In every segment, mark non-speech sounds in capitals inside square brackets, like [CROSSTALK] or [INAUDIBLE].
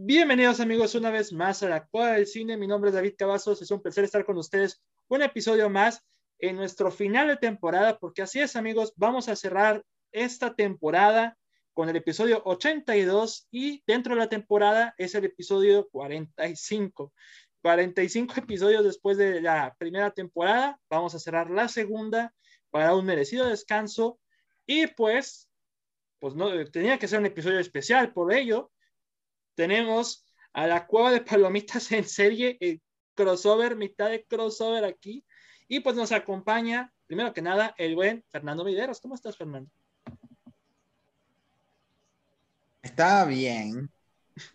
Bienvenidos amigos una vez más a la Cueva del Cine. Mi nombre es David Cavazos. Es un placer estar con ustedes. Un episodio más en nuestro final de temporada, porque así es amigos, vamos a cerrar esta temporada con el episodio 82 y dentro de la temporada es el episodio 45. 45 episodios después de la primera temporada, vamos a cerrar la segunda para un merecido descanso y pues, pues no, tenía que ser un episodio especial por ello tenemos a la cueva de palomitas en serie, el crossover, mitad de crossover aquí. Y pues nos acompaña, primero que nada, el buen Fernando Videros. ¿Cómo estás, Fernando? Está bien.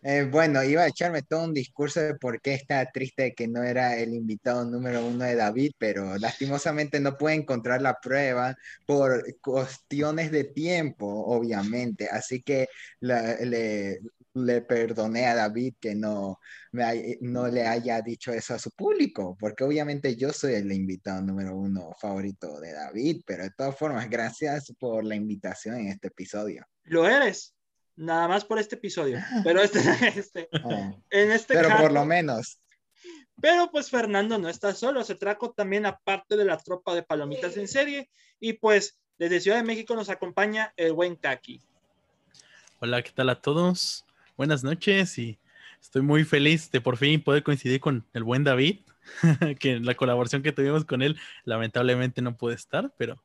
Eh, bueno, iba a echarme todo un discurso de por qué está triste que no era el invitado número uno de David, pero lastimosamente no puede encontrar la prueba por cuestiones de tiempo, obviamente. Así que le, le perdoné a David que no, no le haya dicho eso a su público, porque obviamente yo soy el invitado número uno favorito de David, pero de todas formas, gracias por la invitación en este episodio. Lo eres, nada más por este episodio, [LAUGHS] pero este, este oh. en este Pero por lo menos. Pero pues Fernando no está solo, se trajo también aparte de la tropa de palomitas en serie y pues desde Ciudad de México nos acompaña el buen Kaki. Hola, ¿qué tal a todos? Buenas noches y estoy muy feliz de por fin poder coincidir con el buen David, [LAUGHS] que la colaboración que tuvimos con él lamentablemente no puede estar, pero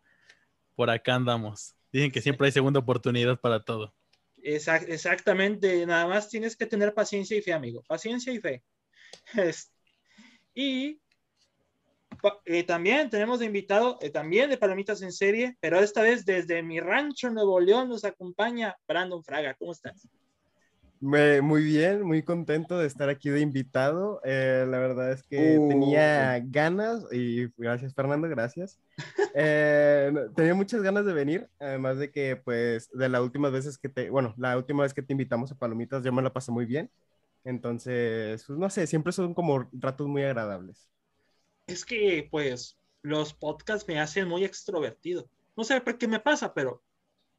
por acá andamos. Dicen que siempre hay segunda oportunidad para todo. exactamente, nada más tienes que tener paciencia y fe, amigo. Paciencia y fe. y eh, también tenemos invitado, eh, también de Palomitas en Serie, pero esta vez desde mi rancho Nuevo León nos acompaña Brandon Fraga. ¿Cómo estás? Muy bien, muy contento de estar aquí de invitado. Eh, la verdad es que uh. tenía ganas, y gracias Fernando, gracias. Eh, tenía muchas ganas de venir, además de que pues de las últimas veces que te, bueno, la última vez que te invitamos a Palomitas yo me la pasé muy bien. Entonces, pues no sé, siempre son como ratos muy agradables. Es que pues los podcasts me hacen muy extrovertido. No sé por qué me pasa, pero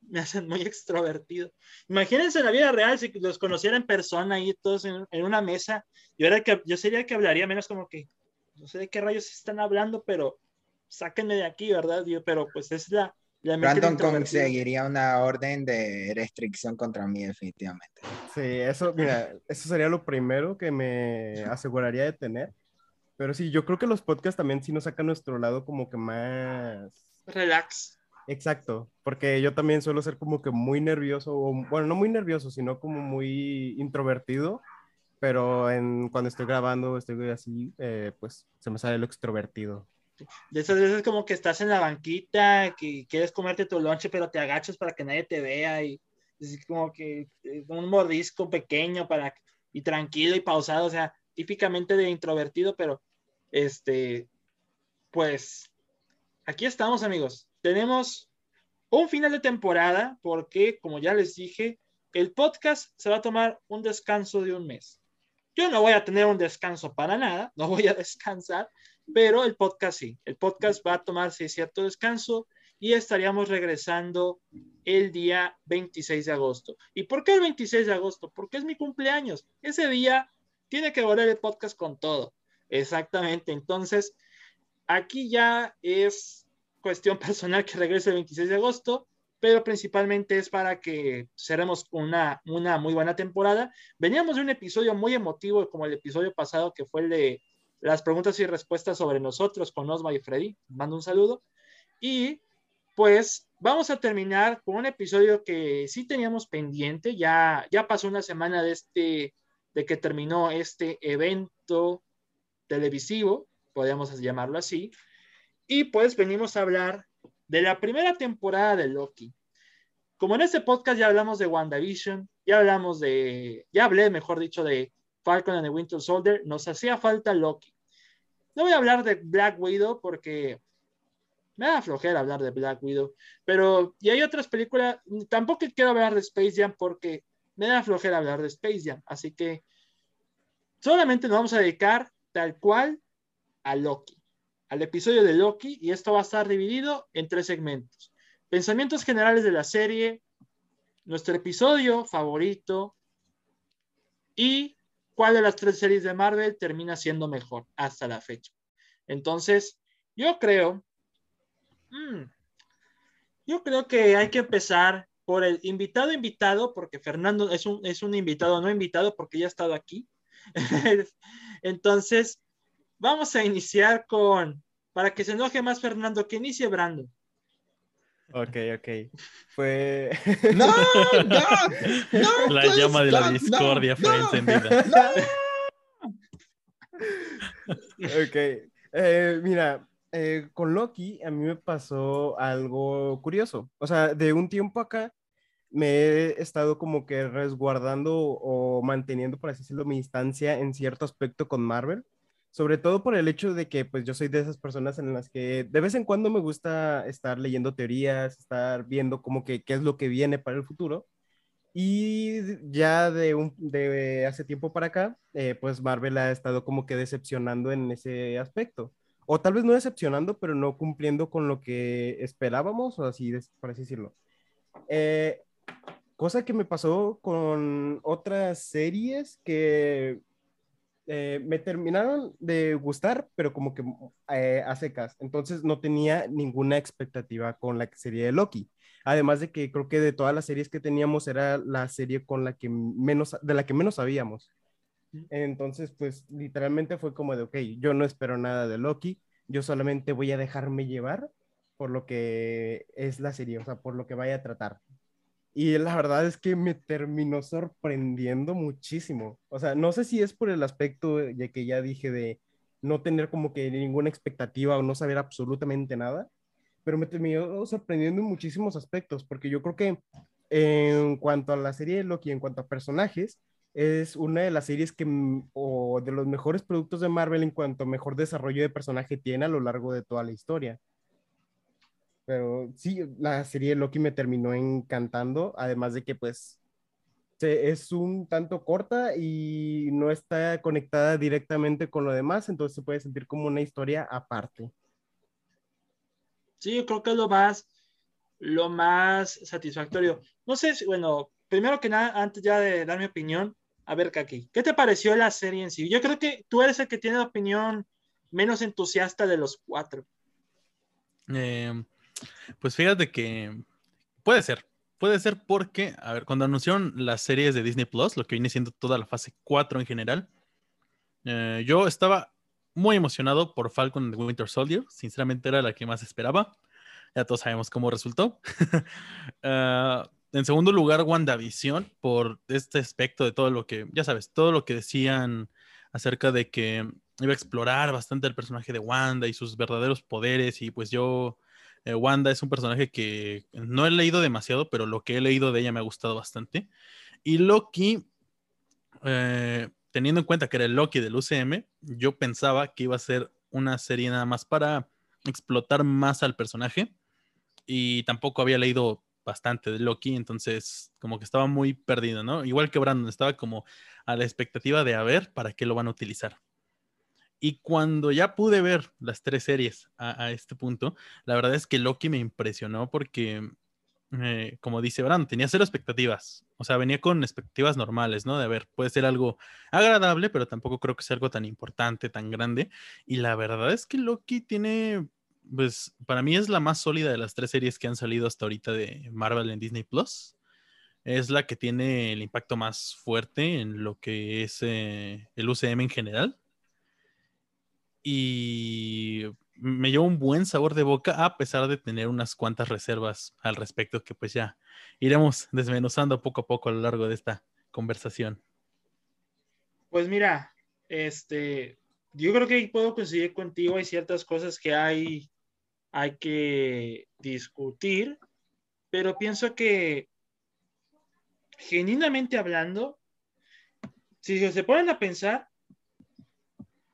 me hacen muy [LAUGHS] extrovertido. Imagínense en la vida real si los conociera en persona ahí todos en, una mesa. Yo, era que, yo sería que hablaría menos como que, no sé de qué rayos están hablando, pero sáquenme de aquí, ¿verdad? pero pues es la... la Brandon conseguiría una orden de restricción contra mí definitivamente. Sí, eso, mira, eso sería lo primero que me aseguraría de tener. Pero sí, yo creo que los podcasts también sí nos sacan nuestro lado como que más... Relax. Exacto, porque yo también suelo ser como que muy nervioso, bueno, no muy nervioso, sino como muy introvertido, pero en, cuando estoy grabando, estoy así, eh, pues se me sale lo extrovertido. De esas veces como que estás en la banquita, que quieres comerte tu lonche, pero te agachas para que nadie te vea y es como que eh, un mordisco pequeño para y tranquilo y pausado, o sea, típicamente de introvertido, pero este, pues aquí estamos amigos tenemos un final de temporada porque, como ya les dije, el podcast se va a tomar un descanso de un mes. Yo no voy a tener un descanso para nada, [LAUGHS] no voy a descansar, pero el podcast sí. El podcast va a tomarse cierto descanso y estaríamos regresando el día 26 de agosto. ¿Y por qué el 26 de agosto? Porque es mi cumpleaños. Ese día tiene que volver el podcast con todo. Exactamente. Entonces, aquí ya es cuestión personal que regrese el 26 de agosto, pero principalmente es para que cerremos una, una muy buena temporada. Veníamos de un episodio muy emotivo como el episodio pasado que fue el de las preguntas y respuestas sobre nosotros con Osma y Freddy. Mando un saludo. Y pues vamos a terminar con un episodio que sí teníamos pendiente. Ya, ya pasó una semana de, este, de que terminó este evento televisivo, podríamos llamarlo así. Y pues venimos a hablar de la primera temporada de Loki. Como en este podcast ya hablamos de WandaVision, ya hablamos de, ya hablé, mejor dicho, de Falcon and the Winter Soldier, nos hacía falta Loki. No voy a hablar de Black Widow porque me da flojera hablar de Black Widow, pero y hay otras películas, tampoco quiero hablar de Space Jam porque me da flojera hablar de Space Jam, así que solamente nos vamos a dedicar tal cual a Loki, al episodio de Loki, y esto va a estar dividido en tres segmentos. Pensamientos generales de la serie, nuestro episodio favorito y cuál de las tres series de Marvel termina siendo mejor hasta la fecha. Entonces, yo creo Mm. Yo creo que hay que empezar por el invitado invitado, porque Fernando es un, es un invitado no invitado porque ya ha estado aquí. [LAUGHS] Entonces, vamos a iniciar con, para que se enoje más Fernando, que inicie Brando. Ok, ok. [LAUGHS] Fue. No, no, [LAUGHS] no. La llama de la discordia fue encendida. [LAUGHS] ok. Eh, mira, eh, con Loki a mí me pasó algo curioso. O sea, de un tiempo acá me he estado como que resguardando o manteniendo, por así decirlo, mi instancia en cierto aspecto con Marvel. Sobre todo por el hecho de que pues yo soy de esas personas en las que de vez en cuando me gusta estar leyendo teorías, estar viendo como que qué es lo que viene para el futuro. Y ya de, un, de hace tiempo para acá, eh, pues Marvel ha estado como que decepcionando en ese aspecto o tal vez no decepcionando, pero no cumpliendo con lo que esperábamos, o así, por así decirlo. Eh, cosa que me pasó con otras series que eh, me terminaron de gustar, pero como que eh, a secas. Entonces no tenía ninguna expectativa con la serie de Loki. Además de que creo que de todas las series que teníamos era la serie con la que menos, de la que menos sabíamos. Entonces, pues literalmente fue como de, ok, yo no espero nada de Loki, yo solamente voy a dejarme llevar por lo que es la serie, o sea, por lo que vaya a tratar. Y la verdad es que me terminó sorprendiendo muchísimo. O sea, no sé si es por el aspecto de que ya dije de no tener como que ninguna expectativa o no saber absolutamente nada, pero me terminó sorprendiendo en muchísimos aspectos, porque yo creo que en cuanto a la serie de Loki, en cuanto a personajes, es una de las series que, o de los mejores productos de Marvel en cuanto mejor desarrollo de personaje tiene a lo largo de toda la historia. Pero sí, la serie de Loki me terminó encantando, además de que pues es un tanto corta y no está conectada directamente con lo demás, entonces se puede sentir como una historia aparte. Sí, yo creo que es lo más, lo más satisfactorio. No sé si, bueno, primero que nada, antes ya de dar mi opinión, a ver, Kaki, ¿qué te pareció la serie en sí? Yo creo que tú eres el que tiene la opinión menos entusiasta de los cuatro. Em, pues fíjate que puede ser, puede ser porque, a ver, cuando anunciaron las series de Disney Plus, lo que viene siendo toda la fase 4 en general, eh, yo estaba muy emocionado por Falcon and Winter Soldier, sinceramente era la que más esperaba, ya todos sabemos cómo resultó. uh, [LAUGHS] en segundo lugar, WandaVision, por este aspecto de todo lo que, ya sabes, todo lo que decían acerca de que iba a explorar bastante el personaje de Wanda y sus verdaderos poderes. Y pues yo, eh, Wanda es un personaje que no he leído demasiado, pero lo que he leído de ella me ha gustado bastante. Y Loki, eh, teniendo en cuenta que era el Loki del UCM, yo pensaba que iba a ser una serie nada más para explotar más al personaje. Y tampoco había leído bastante de Loki, entonces como que estaba muy perdido, ¿no? Igual que Brandon, estaba como a la expectativa de a ver para qué lo van a utilizar. Y cuando ya pude ver las tres series a, este punto, la verdad es que Loki me impresionó porque, eh, como dice Brandon, tenía cero expectativas. O sea, venía con expectativas normales, ¿no? De ver, puede ser algo agradable, pero tampoco creo que sea algo tan importante, tan grande. Y la verdad es que Loki tiene pues para mí es la más sólida de las tres series que han salido hasta ahorita de Marvel en Disney Plus. Es la que tiene el impacto más fuerte en lo que es eh, el UCM en general. Y me llevó un buen sabor de boca a pesar de tener unas cuantas reservas al respecto que pues ya iremos desmenuzando poco a poco a lo largo de esta conversación. Pues mira, este, yo creo que puedo coincidir contigo. Hay ciertas cosas que hay hay que discutir, pero pienso que genuinamente hablando, si se ponen a pensar,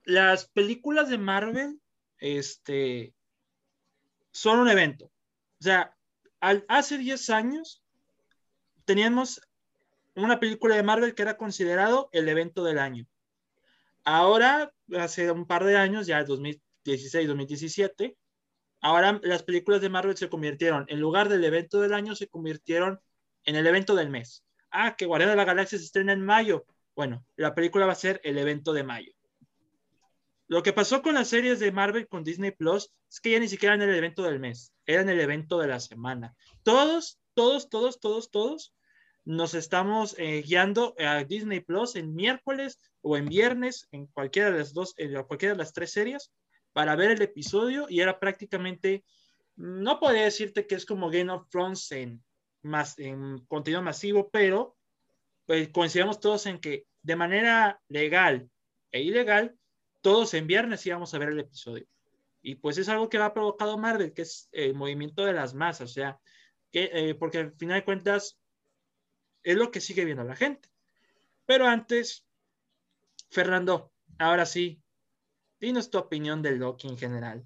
las películas de Marvel, este, son un evento. O sea, hace 10 años teníamos una película de Marvel que era considerado el evento del año. Ahora, hace un par de años, ya 2016, 2017, ahora las películas de Marvel se convirtieron, en lugar del evento del año, se convirtieron en el evento del mes. Ah, que Guardián de la Galaxia se estrena en mayo. Bueno, la película va a ser el evento de mayo. Lo que pasó con las series de Marvel con Disney Plus es que ya ni siquiera eran el evento del mes, eran el evento de la semana. Todos, todos, todos, todos, todos nos estamos eh, guiando a Disney Plus en miércoles o en viernes, en cualquiera de las dos, en cualquiera de las tres series, para ver el episodio y era prácticamente, no podría decirte que es como Game of Thrones en, más, en contenido masivo, pero pues, coincidimos todos en que de manera legal e ilegal todos en viernes íbamos a ver el episodio. Y pues es algo que ha provocado Marvel, que es el movimiento de las masas, o sea, que, eh, porque al final de cuentas es lo que sigue viendo la gente. Pero antes, Fernando, ahora sí, dinos tu opinión del Loki en general.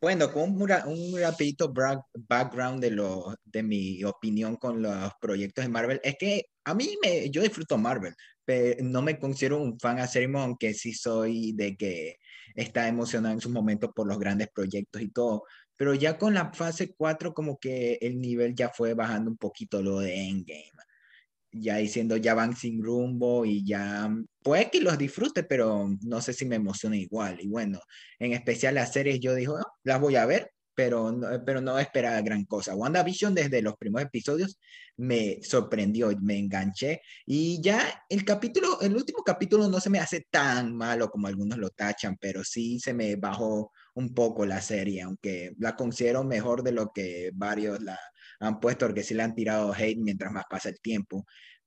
Bueno, con un, un rapidito background de, lo, de mi opinión con los proyectos de Marvel, es que a mí me, yo disfruto Marvel, no me considero un fan acérrimo, aunque sí soy de que está emocionado en sus momentos por los grandes proyectos y todo. Pero ya con la fase 4 como que el nivel ya fue bajando un poquito lo de Endgame. Ya diciendo, ya van sin rumbo y ya puede que los disfrute, pero no sé si me emociona igual. Y bueno, en especial las series yo digo, ah, las voy a ver, pero no, pero no esperaba gran cosa. WandaVision desde los primeros episodios me sorprendió, me enganché y ya el capítulo, el último capítulo no se me hace tan malo como algunos lo tachan, pero sí se me bajó un poco la serie, aunque la considero mejor de lo que varios la han puesto, porque sí le han tirado hate mientras más pasa el tiempo.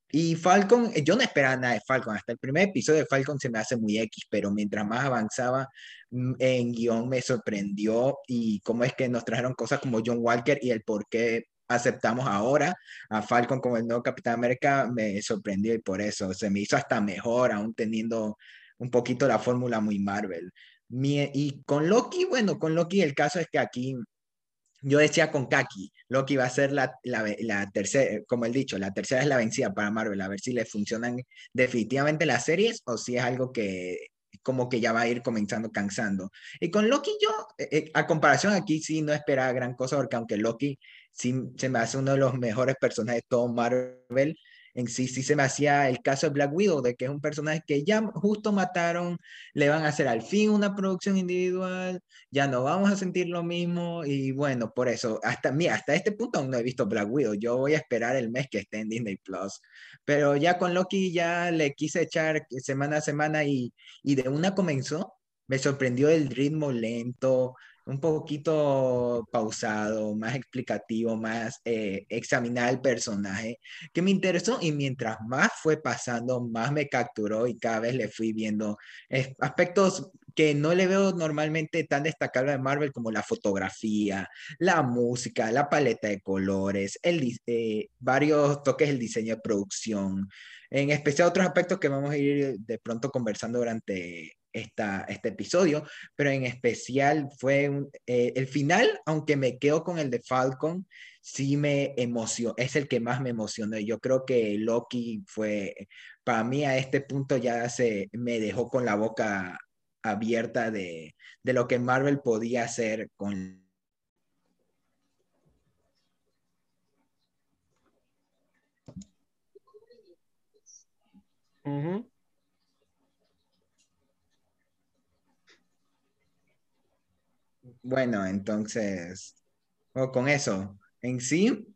Y Falcon, yo no esperaba nada de Falcon, hasta el primer episodio de Falcon se me hace muy X, pero mientras más avanzaba mm, en guion me sorprendió y cómo es que nos trajeron cosas como John Walker y el por qué aceptamos ahora a Falcon como el nuevo Capitán América me sorprendió y por eso se me hizo hasta mejor, aún teniendo un poquito la fórmula muy Marvel. y con Loki, bueno, con Loki el caso es que aquí yo decía con Kaki, Loki va a ser la, la, tercera, como el dicho, la tercera es la vencida para Marvel, a ver si le funcionan definitivamente las series o si es algo que como que ya va a ir comenzando cansando. Y con Loki yo, eh, eh, a comparación aquí sí no esperaba gran cosa, porque aunque Loki sí se me hace uno de los mejores personajes de todo Marvel, en sí sí se me hacía el caso de Black Widow, de que es un personaje que ya justo mataron, le van a hacer al fin una producción individual, ya no vamos a sentir lo mismo y bueno, por eso, hasta, mira, hasta este punto aún no he visto Black Widow, yo voy a esperar el mes que esté en Disney Plus, pero ya con Loki ya le quise echar semana a semana y, y de una comenzó, me sorprendió el ritmo lento, un poquito pausado, más explicativo, más eh, examinar el personaje, que me interesó y mientras más fue pasando, más me capturó y cada vez le fui viendo aspectos que no le veo normalmente tan destacables de Marvel como la fotografía, la música, la paleta de colores, el, eh, varios toques del diseño de producción, en especial otros aspectos que vamos a ir de pronto conversando durante este episodio, pero en especial fue eh, el final, aunque me quedo con el de Falcon, sí me emocionó, es el que más me emocionó. Yo creo que Loki fue, para mí a este punto ya se me dejó con la boca abierta de, de lo que Marvel podía hacer con Bueno, entonces, con eso, en sí,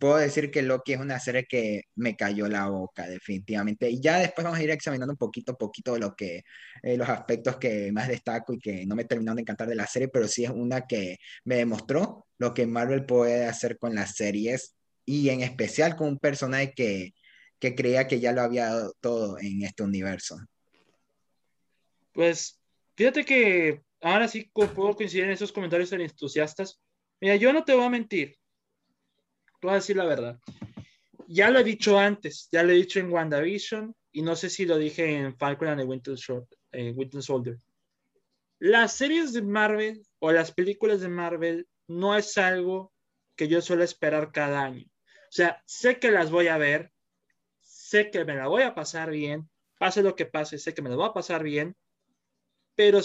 puedo decir que Loki es una serie que me cayó la boca, definitivamente. Y ya después vamos a ir examinando un poquito a poquito lo que, eh, los aspectos que más destaco y que no me terminaron de encantar de la serie, pero sí es una que me demostró lo que Marvel puede hacer con las series y en especial con un personaje que, que creía que ya lo había dado todo en este universo. Pues fíjate que ahora sí puedo coincidir en esos comentarios tan entusiastas. Mira, yo no te voy a mentir. Te voy a decir la verdad. Ya lo he dicho antes, ya lo he dicho en WandaVision, y no sé si lo dije en Falcon and the Winter, Short, eh, Winter Soldier. Las series de Marvel o las películas de Marvel no es algo que yo suelo esperar cada año. O sea, sé que las voy a ver, sé que me la voy a pasar bien, pase lo que pase, sé que me la voy a pasar bien, pero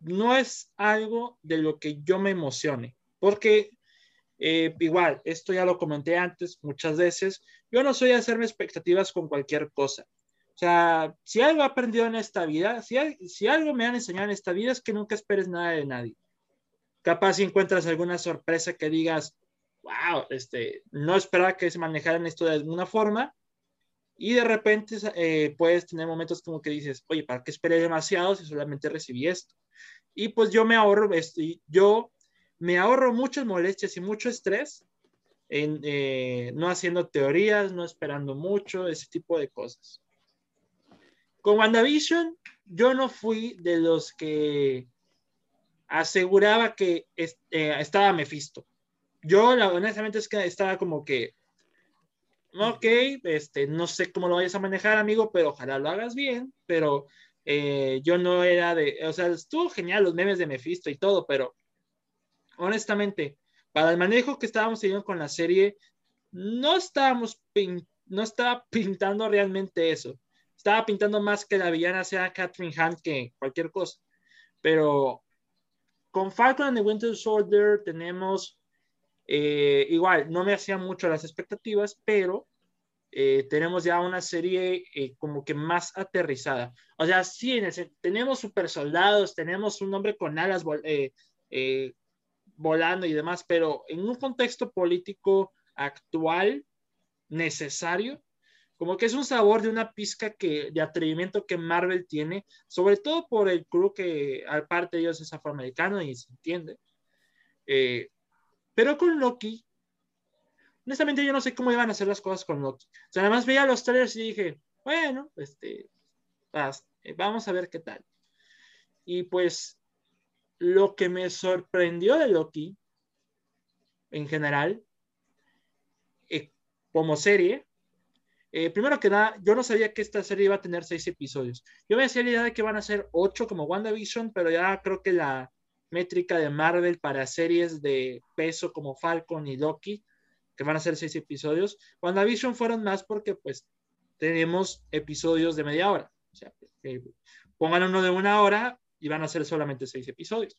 no es algo de lo que yo me emocione, porque eh, igual, esto ya lo comenté antes muchas veces, yo no soy a hacerme expectativas con cualquier cosa. O sea, si algo he aprendido en esta vida, si, si algo me han enseñado en esta vida es que nunca esperes nada de nadie. Capaz si encuentras alguna sorpresa que digas, wow, este, no esperaba que se manejaran esto de alguna forma, y de repente eh, puedes tener momentos como que dices, oye, ¿para qué esperé demasiado si solamente recibí esto? Y pues yo me ahorro, este, yo me ahorro muchas molestias y mucho estrés en eh, no haciendo teorías, no esperando mucho, ese tipo de cosas. Con WandaVision, yo no fui de los que aseguraba que eh, estaba Mephisto. Yo, honestamente, es que estaba como que, ok, este, no sé cómo lo vayas a manejar, amigo, pero ojalá lo hagas bien, pero eh, yo no era de, o sea, estuvo genial los memes de Mephisto y todo, pero honestamente, para el manejo que estábamos teniendo con la serie, no estábamos, no estaba pintando realmente eso. Estaba pintando más que la villana sea Catherine Hunt que cualquier cosa. Pero con Falcon and the Winter Soldier tenemos eh, igual, no me hacían mucho las expectativas, pero eh, tenemos ya una serie eh, como que más aterrizada. O sea, sí, tenemos super soldados, tenemos un hombre con alas volando y demás, pero en un contexto político actual necesario, como que es un sabor de una pizca que, de atrevimiento que Marvel tiene, sobre todo por el crew que aparte de ellos es afroamericano y se entiende. Pero con Loki, honestamente yo no sé cómo iban a hacer las cosas con Loki. O sea, nada más veía los trailers y dije, bueno, este, eh, vamos a ver qué tal. Y pues lo que me sorprendió de Loki, en general, eh, como serie, eh, primero que nada, yo no sabía que esta serie iba a tener seis episodios. Yo me hacía la idea de que van a ser ocho como WandaVision, pero ya creo que la, métrica de Marvel para series de peso como Falcon y Loki, que van a ser seis episodios. WandaVision fueron más porque pues tenemos episodios de media hora. O sea, pongan uno de una hora y van a ser solamente seis episodios.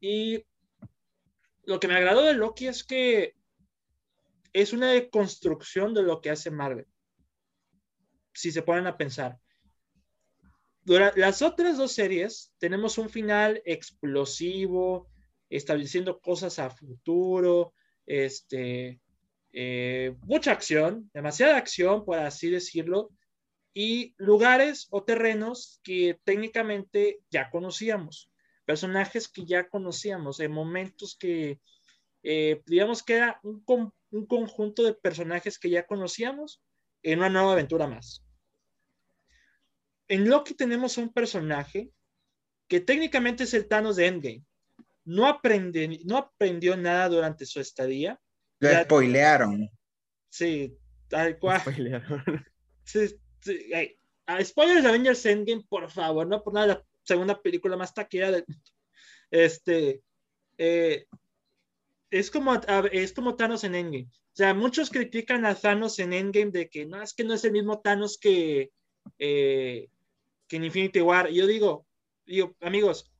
Y lo que me agradó de Loki es que es una deconstrucción de lo que hace Marvel. Si se ponen a pensar. Durante las otras dos series tenemos un final explosivo, estableciendo cosas a futuro, este, eh, mucha acción, demasiada acción, por así decirlo, y lugares o terrenos que técnicamente ya conocíamos, personajes que ya conocíamos, en momentos que, eh, digamos que era un, un conjunto de personajes que ya conocíamos en una nueva aventura más en Loki tenemos un personaje que técnicamente es el Thanos de Endgame. No, aprende, no aprendió nada durante su estadía. Lo spoilearon. Sí, tal cual. [LAUGHS] Sí, sí, spoilers de Avengers Endgame, por favor, no por nada, la segunda película más taquera del Este. Eh, es como, es como Thanos en Endgame. O sea, muchos critican a Thanos en Endgame de que no, es que no es el mismo Thanos que, eh, que en Infinity War. Yo digo, digo, amigos,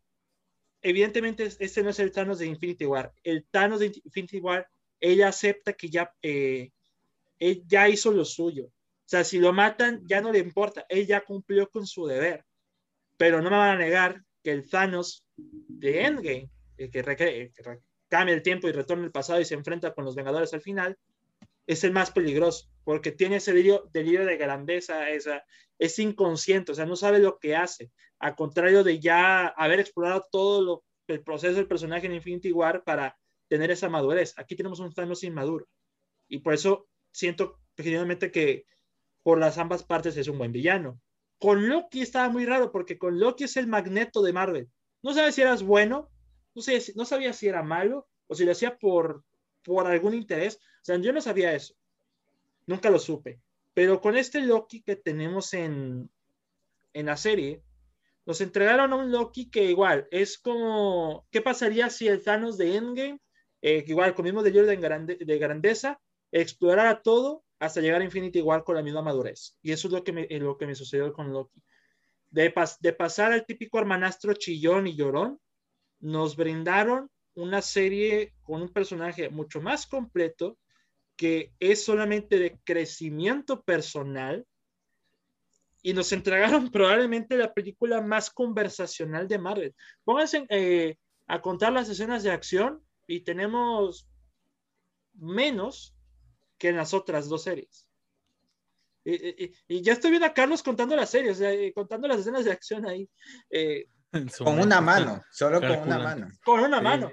evidentemente este no es el Thanos de Infinity War. El Thanos de Infinity War, ella acepta que ya, eh, él ya hizo lo suyo. O sea, si lo matan, ya no le importa. Él ya cumplió con su deber. Pero no me van a negar que el Thanos de Endgame, el que, el que cambia el tiempo y retorna el pasado y se enfrenta con los Vengadores al final, es el más peligroso, porque tiene ese delirio, de grandeza, esa, es inconsciente, o sea, no sabe lo que hace, a contrario de ya haber explorado todo el proceso del personaje en Infinity War para tener esa madurez. Aquí tenemos un Thanos inmaduro, y por eso siento genuinamente que por las ambas partes es un buen villano. Con Loki estaba muy raro, porque con Loki es el magneto de Marvel. No sabes si eras bueno, no, sé, no sabía si era malo, o si lo hacía por, por algún interés. Sea, yo no sabía eso. Nunca lo supe. Pero con este Loki que tenemos en, en la serie, nos entregaron a un Loki que igual es como, ¿qué pasaría si el Thanos de Endgame, eh, igual con mismo de, grande, de grandeza, explorara todo hasta llegar a Infinity igual con la misma madurez? Y eso es lo que me, lo que me sucedió con Loki. De, de pasar al típico hermanastro chillón y llorón, nos brindaron una serie con un personaje mucho más completo, que es solamente de crecimiento personal, y nos entregaron [LAUGHS] probablemente la película más conversacional de Marvel. Pónganse eh, a contar las escenas de acción y tenemos menos que en las otras dos series. Y, ya estoy viendo a Carlos contando las series, eh, contando las escenas de acción ahí. Eh, con una mano, solo con una mano. Con una mano.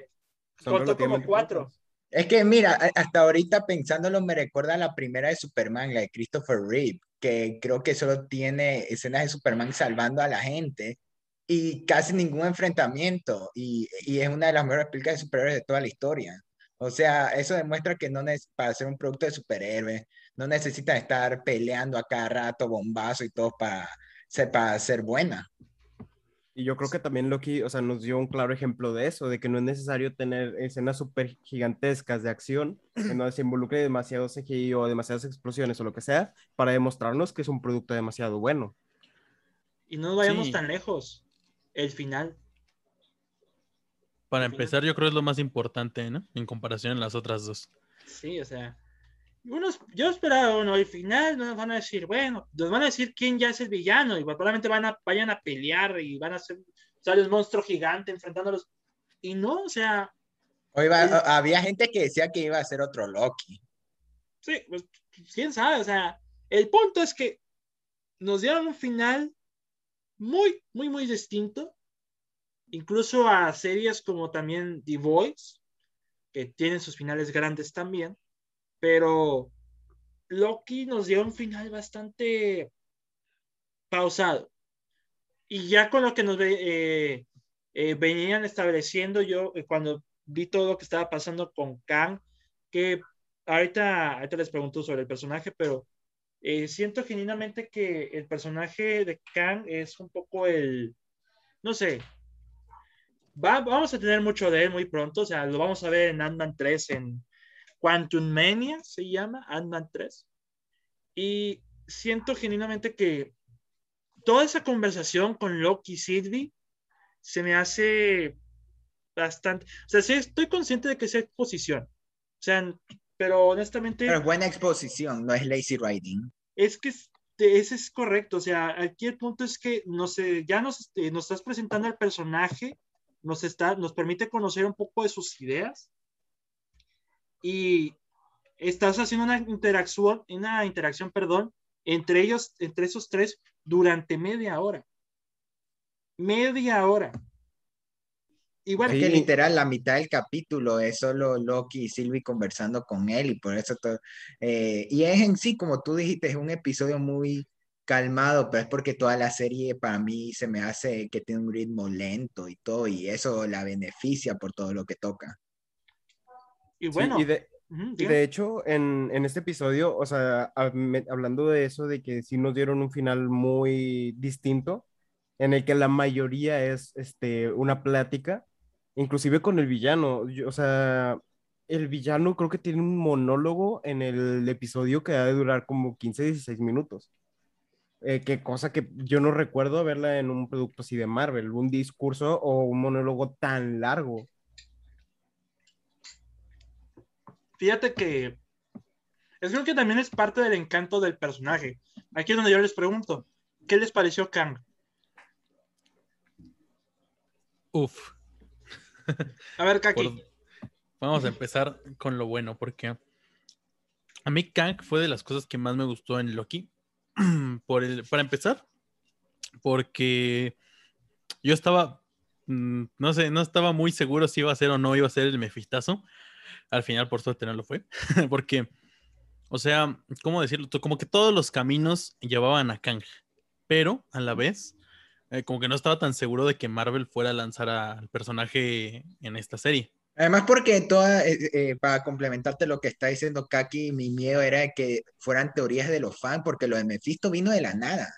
Contó como cuatro. Es que mira, hasta ahorita pensándolo me recuerda a la primera de Superman, la de Christopher Reeve, que creo que solo tiene escenas de Superman salvando a la gente y casi ningún enfrentamiento y, y es una de las mejores películas de superhéroes de toda la historia. O sea, eso demuestra que no para ser un producto de superhéroes, no necesita estar peleando a cada rato, bombazo y todo para para ser buena. Y yo creo que también Loki, o sea, nos dio un claro ejemplo de eso, de que no es necesario tener escenas súper gigantescas de acción, que [CLEARS THROAT] no se involucre demasiado CGI o demasiadas explosiones o lo que sea, para demostrarnos que es un producto demasiado bueno. Y no vayamos tan lejos. El final. Para empezar, yo creo que es lo más importante, ¿no? En comparación a las otras dos. Sí, o sea, yo esperaba, bueno, al final nos van a decir, bueno, nos van a decir quién ya es el villano y probablemente van a, vayan a pelear y van a ser, sale el monstruo gigante enfrentándolos. Y no, o sea... había gente que decía que iba a ser otro Loki. Sí, pues quién sabe, o sea, el punto es que nos dieron un final muy, muy, muy distinto, incluso a series como también The Voice, que tienen sus finales grandes también pero Loki nos dio un final bastante pausado. Y ya con lo que nos eh, eh, venían estableciendo yo, eh, cuando vi todo lo que estaba pasando con Kang, que ahorita, ahorita les pregunto sobre el personaje, pero siento genuinamente que el personaje de Kang es un poco el, no sé, vamos a tener mucho de él muy pronto, o sea, lo vamos a ver en Ant-Man 3 en Quantum Mania se llama, Ant-Man 3. Y siento genuinamente que toda esa conversación con Loki y Sylvie se me hace bastante. O sea, sí estoy consciente de que es exposición. O sea, pero honestamente. Pero buena exposición, no es lazy writing. Es que ese es correcto. O sea, aquí el punto es que no sé, ya nos, este, nos estás presentando al personaje, nos, está, nos permite conocer un poco de sus ideas y estás haciendo una interacción, una interacción, perdón, entre ellos, entre esos tres, durante media hora. Media hora. Igual que literal la mitad del capítulo es solo Loki y Sylvie conversando con él y por eso todo, eh, y es en sí como tú dijiste es un episodio muy calmado pero es porque toda la serie para mí se me hace que tiene un ritmo lento y todo y eso la beneficia por todo lo que toca y bueno. y, de, hecho, en, en, este episodio, o sea, hablando de eso, de que sí nos dieron un final muy distinto, en el que la mayoría es este, una plática, inclusive con el villano. o sea, el villano creo que tiene un monólogo en el episodio que ha de durar como 15, 16 minutos. Eh, qué cosa que yo no recuerdo verla en un producto así de Marvel, un discurso o un monólogo tan largo. Fíjate que es creo que también es parte del encanto del personaje. Aquí es donde yo les pregunto, ¿qué les pareció Kang? Uf. A ver, Kaki. Vamos a empezar con lo bueno, porque a mí Kang fue de las cosas que más me gustó en Loki. [CLEARS THROAT] Por el, para empezar, porque yo estaba, mm, no sé, no estaba muy seguro si iba a ser o no iba a ser el mefistazo, al final, por suerte, no lo fue. [LAUGHS] Porque, o sea, ¿cómo decirlo? Como que todos los caminos llevaban a Kang. Pero, a la vez, eh, como que no estaba tan seguro de que Marvel fuera a lanzar al personaje en esta serie. Además, porque toda, eh, eh, para complementarte lo que está diciendo Kaki, mi miedo era que fueran teorías de los fans, porque lo de Mephisto vino de la nada.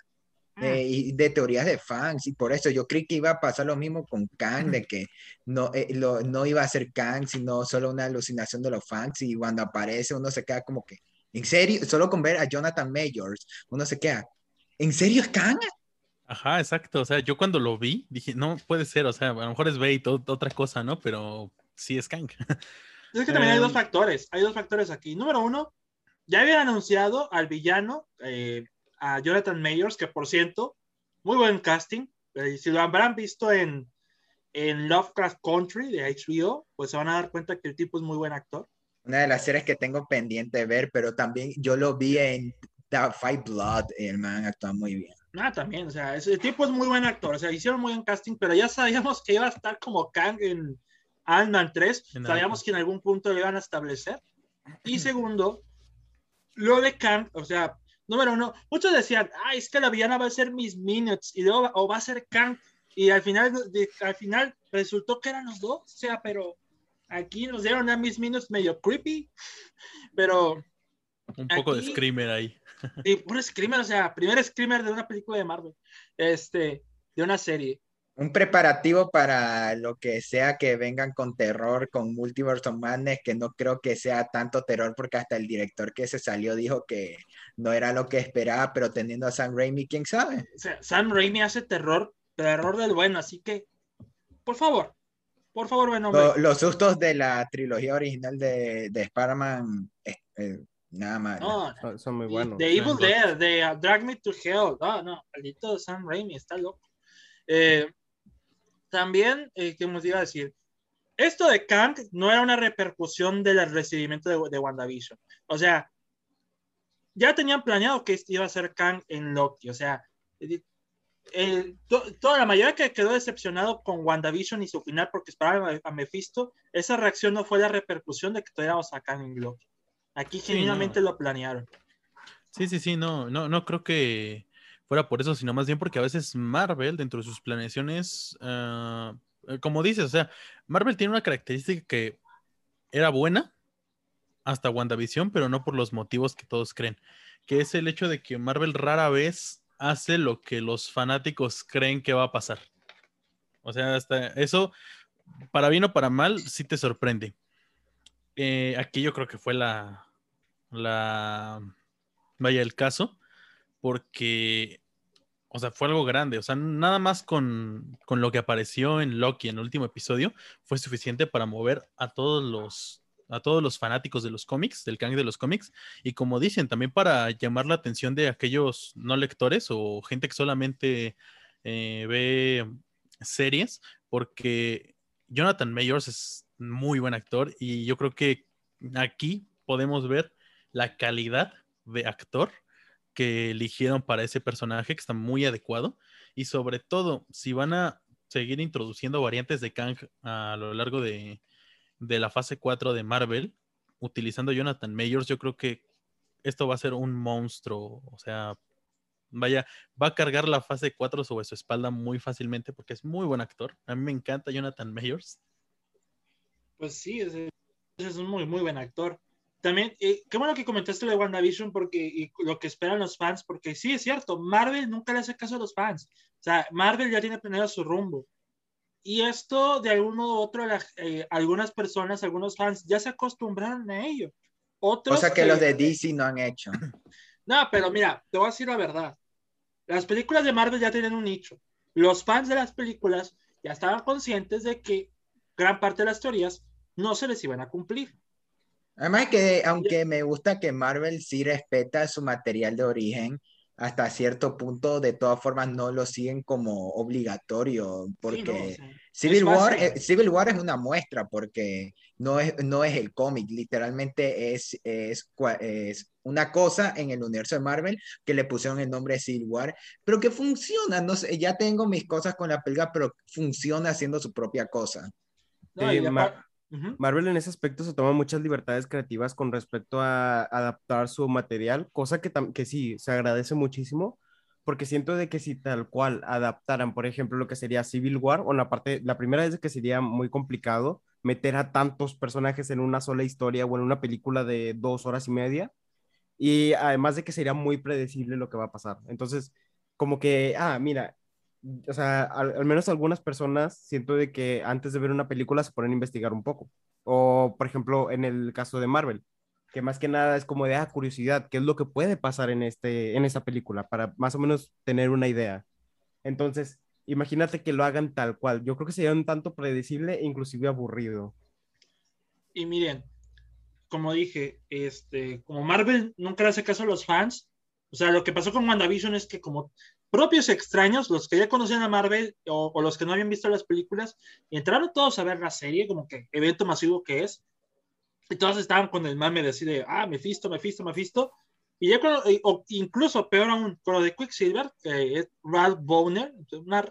Ah. eh, y de teorías de fans, y por eso yo creí que iba a pasar lo mismo con Kang, de que no, eh, lo- no iba a ser Kang, sino solo una alucinación de los fans, y cuando aparece uno se queda como que, ¿en serio? Solo con ver a Jonathan Majors, uno se queda, ¿en serio es Kang? Ajá, exacto. O sea, yo cuando lo vi, dije, no puede ser. O sea, a lo mejor es Bait, o- otra cosa, ¿no? Pero sí es Kang. [LAUGHS] Es que también hay dos Em. factores, hay dos factores aquí. Número uno, ya habían anunciado al villano, eh, a Jonathan Mayors, que por cierto, muy buen casting. Eh, si lo habrán visto en, en Lovecraft Country de HBO, pues se van a dar cuenta que el tipo es muy buen actor. Una de las series que tengo pendiente de ver, pero también yo lo vi en The Fight Blood, el man actúa muy bien. Ah, también, o sea, ese tipo es muy buen actor, o sea, hicieron muy buen casting, pero ya sabíamos que iba a estar como Kang en Ant-Man 3, En sabíamos que en algún punto lo iban a establecer. Y [LAUGHS] segundo, lo de Kang, o sea, número uno, muchos decían, ah, es que la villana va a ser Miss Minutes y luego o va a ser Kang, y al final, de- al final resultó que eran los dos, o sea, pero aquí nos dieron a Miss Minutes medio creepy, pero Un poco de screamer ahí. un screamer, o sea, primer screamer de una película de Marvel, este, de una serie. Un preparativo para lo que sea que vengan con terror, con Multiverse of Madness, que no creo que sea tanto terror, porque hasta el director que se salió dijo que no era lo que esperaba, pero teniendo a Sam Raimi, quién sabe. O sea, Sam Raimi hace terror, terror del bueno, así que, por favor, por favor, hombre. Lo- los sustos de la trilogía original de, de Spider-Man, eh, eh, nada más. No, Son, son muy buenos. de Evil. Dead, de uh, Drag Me to Hell, no, no, maldito Sam Raimi, está loco. Eh, también, eh, ¿qué nos iba a decir? Esto de Kang no era una repercusión del recibimiento de, de WandaVision. O sea, ya tenían planeado que iba a ser Kang en Loki. O sea, el- el- to- toda la mayoría que quedó decepcionado con WandaVision y su final porque esperaban a, a Mephisto, esa reacción no fue la repercusión de que tuviéramos a Kang en Loki. Aquí Sí, genuinamente no. lo planearon. Sí, sí, sí, no, no, no creo que fuera por eso, sino más bien porque a veces Marvel, dentro de sus planeaciones, eh, como dices, o sea, Marvel tiene una característica que era buena hasta WandaVision, pero no por los motivos que todos creen, que es el hecho de que Marvel rara vez hace lo que los fanáticos creen que va a pasar. O sea, hasta eso, para bien o para mal, sí te sorprende. Eh, aquí yo creo que fue la, la, vaya el caso, porque, o sea, fue algo grande, o sea, nada más con, con lo que apareció en Loki en el último episodio fue suficiente para mover a todos los a todos los fanáticos de los cómics, del Kang de los cómics, y como dicen, también para llamar la atención de aquellos no lectores o gente que solamente eh, ve series, porque Jonathan Mayors es muy buen actor y yo creo que aquí podemos ver la calidad de actor que eligieron para ese personaje, que está muy adecuado. Y sobre todo, si van a seguir introduciendo variantes de Kang a lo largo de, de la fase 4 de Marvel, utilizando Jonathan Mayors, yo creo que esto va a ser un monstruo. O sea, vaya, va a cargar la fase 4 sobre su espalda muy fácilmente porque es muy buen actor. A mí me encanta Jonathan Mayors. Pues sí, ese es un muy, muy buen actor. También, eh, qué bueno que comentaste lo de WandaVision porque, y lo que esperan los fans, porque sí, es cierto, Marvel nunca le hace caso a los fans. O sea, Marvel ya tiene planeado su rumbo. Y esto, de alguno u otro, la- eh, algunas personas, algunos fans, ya se acostumbraron a ello. Otros, Cosa que eh, los de DC no han hecho. [CLEARS THROAT] No, pero mira, te voy a decir la verdad. Las películas de Marvel ya tienen un nicho. Los fans de las películas ya estaban conscientes de que gran parte de las teorías no se les iban a cumplir. Además que, aunque me gusta que Marvel sí respeta su material de origen, hasta cierto punto, de todas formas, no lo siguen como obligatorio, porque Sí, no, o sea, Civil, War, eh, Civil War es una muestra, porque no es, no es el cómic, literalmente es, es, es una cosa en el universo de Marvel que le pusieron el nombre de Civil War, pero que funciona, no sé, ya tengo mis cosas con la película, pero funciona haciendo su propia cosa. no, Sí, y Marvel en ese aspecto se toma muchas libertades creativas con respecto a adaptar su material, cosa que, que sí, se agradece muchísimo, porque siento de que si tal cual adaptaran, por ejemplo, lo que sería Civil War, o la parte, la primera vez que sería muy complicado meter a tantos personajes en una sola historia o en una película de dos horas y media. Y además de que sería muy predecible lo que va a pasar. Entonces, como que, ah, mira, o sea, al, menos algunas personas siento de que antes de ver una película se ponen a investigar un poco. O, por ejemplo, en el caso de Marvel, que más que nada es como de ah, curiosidad, qué es lo que puede pasar en, este, en esta película, para más o menos tener una idea. Entonces, imagínate que lo hagan tal cual. Yo creo que sería un tanto predecible e inclusive aburrido. Y miren, como dije, este, como Marvel nunca le hace caso a los fans, o sea, lo que pasó con WandaVision es que como propios extraños, los que ya conocían a Marvel o, los que no habían visto las películas, entraron todos a ver la serie, como que evento masivo que es, y todos estaban con el mame de así de, ah, me fisto, me fisto, me fisto, y ya cuando, o incluso peor aún, con lo de Quicksilver, que es Ralph Bowner, una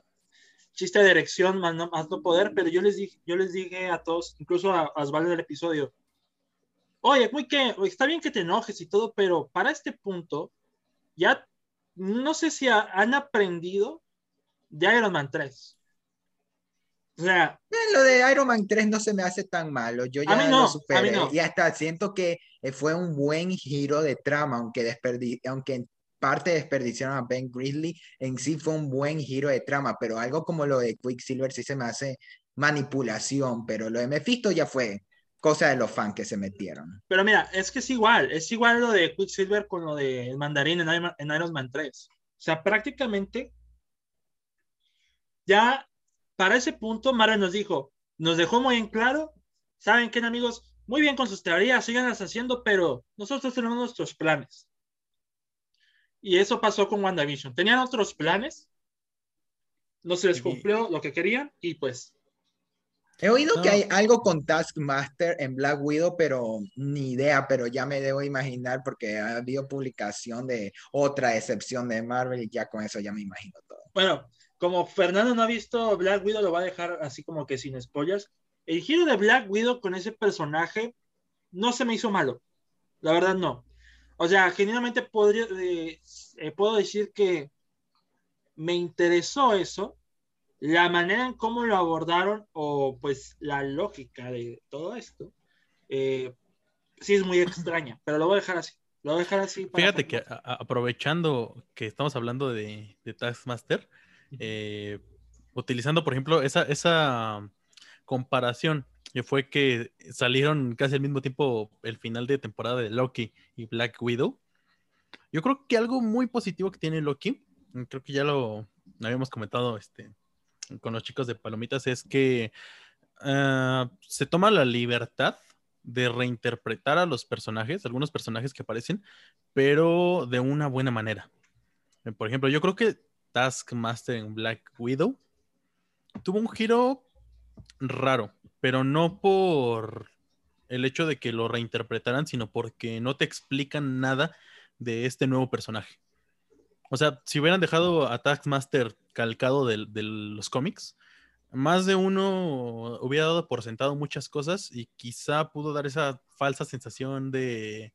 chiste de dirección más no, más no poder, pero yo les dije, yo les dije a todos, incluso a, a Osvaldo del episodio, oye, muy que, está bien que te enojes y todo, pero para este punto, ya no sé si han aprendido de Iron Man 3. O sea, eh, lo de Iron Man 3 no se me hace tan malo. Yo ya lo superé y hasta siento que eh, fue un buen giro de trama, aunque, desperdi aunque en parte desperdiciaron a Ben Grizzly, en sí fue un buen giro de trama, pero algo como lo de Quicksilver sí se me hace manipulación, pero lo de Mephisto ya fue cosa de los fans que se metieron. Pero mira, es que es igual, es igual lo de Quicksilver con lo de Mandarín en Iron, en Iron Man 3. O sea, prácticamente ya para ese punto Marvel nos dijo, nos dejó muy en claro, ¿saben qué, amigos? Muy bien con sus teorías, síganlas haciendo, pero nosotros tenemos nuestros planes. Y eso pasó con WandaVision. Tenían otros planes, no se les cumplió lo que querían y pues He oído que hay algo con Taskmaster en Black Widow, pero ni idea, pero ya me debo imaginar porque ha habido publicación de otra excepción de Marvel y ya con eso ya me imagino todo. Bueno, como Fernando no ha visto Black Widow, lo va a dejar así como que sin spoilers. El giro de Black Widow con ese personaje no se me hizo malo. La verdad no. O sea, genuinamente podría, eh, puedo decir que me interesó eso, la manera en cómo lo abordaron o pues la lógica de todo esto, eh, sí es muy extraña, pero lo voy a dejar así. Lo voy a dejar así. Fíjate que aprovechando que estamos hablando de, de Taskmaster, eh, utilizando por ejemplo esa, esa comparación que fue que salieron casi al mismo tiempo el final de temporada de Loki y Black Widow. Yo creo que algo muy positivo que tiene Loki, creo que ya lo habíamos comentado este, con los chicos de Palomitas es que ah, se toma la libertad de reinterpretar a los personajes, algunos personajes que aparecen, pero de una buena manera. Eh, por ejemplo, yo creo que Taskmaster en Black Widow tuvo un giro raro, pero no por el hecho de que lo reinterpretaran, sino porque no te explican nada de este nuevo personaje. O sea, si hubieran dejado a Taskmaster calcado de, los cómics, más de uno hubiera dado por sentado muchas cosas y quizá pudo dar esa falsa sensación de,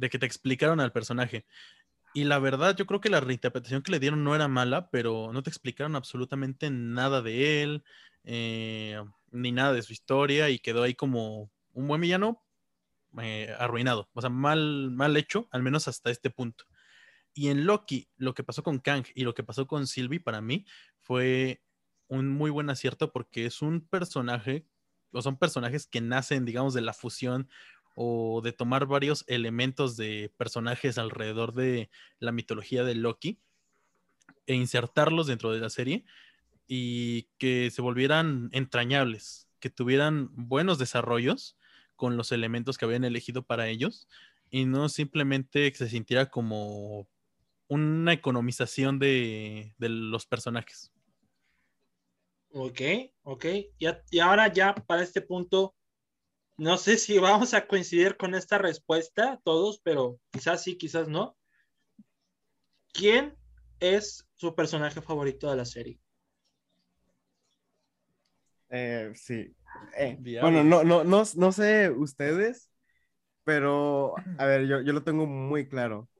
que te explicaron al personaje. Y la verdad, yo creo que la reinterpretación que le dieron no era mala, pero no te explicaron absolutamente nada de él, eh, ni nada de su historia, y quedó ahí como un buen villano eh, arruinado, o sea, mal, mal hecho, al menos hasta este punto. Y en Loki, lo que pasó con Kang y lo que pasó con Sylvie para mí fue un muy buen acierto porque es un personaje, o son personajes que nacen, digamos, de la fusión o de tomar varios elementos de personajes alrededor de la mitología de Loki e insertarlos dentro de la serie y que se volvieran entrañables, que tuvieran buenos desarrollos con los elementos que habían elegido para ellos y no simplemente que se sintiera como una economización de, los personajes. Ok, ok. Y, y, ahora ya para este punto, no sé si [LAUGHS] vamos a coincidir con esta respuesta todos, pero quizás sí, quizás no. ¿Quién es su personaje favorito de la serie? Eh, sí. Eh, bueno, no, no, no, no sé ustedes, pero a ver, yo, yo lo tengo muy claro.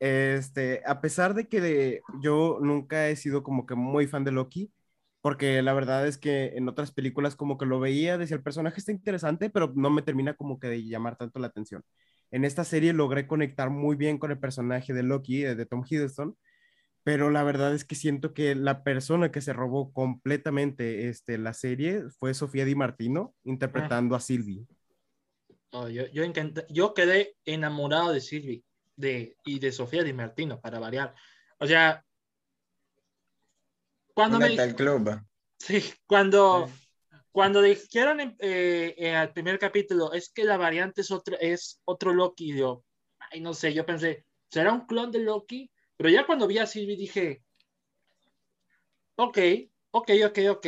Este, a pesar de que yo nunca he sido como que muy fan de Loki, porque la verdad es que en otras películas como que lo veía, decía el personaje está interesante, pero no me termina como que de llamar tanto la atención. En esta serie logré conectar muy bien con el personaje de Loki, de Tom Hiddleston, pero la verdad es que siento que la persona que se robó completamente este, la serie fue Sofía Di Martino interpretando a Sylvie. Oh, yo, yo, yo quedé enamorado de Sylvie de, y de Sofía Di Martino, para variar. O sea, cuando me... El club. Sí, cuando, cuando dijeron en, eh, en, el primer capítulo, es que la variante es otro, es otro Loki, yo, ay, no sé, yo pensé, ¿será un clon de Loki? Pero ya cuando vi a Sylvie dije, ok, ok, ok, ok,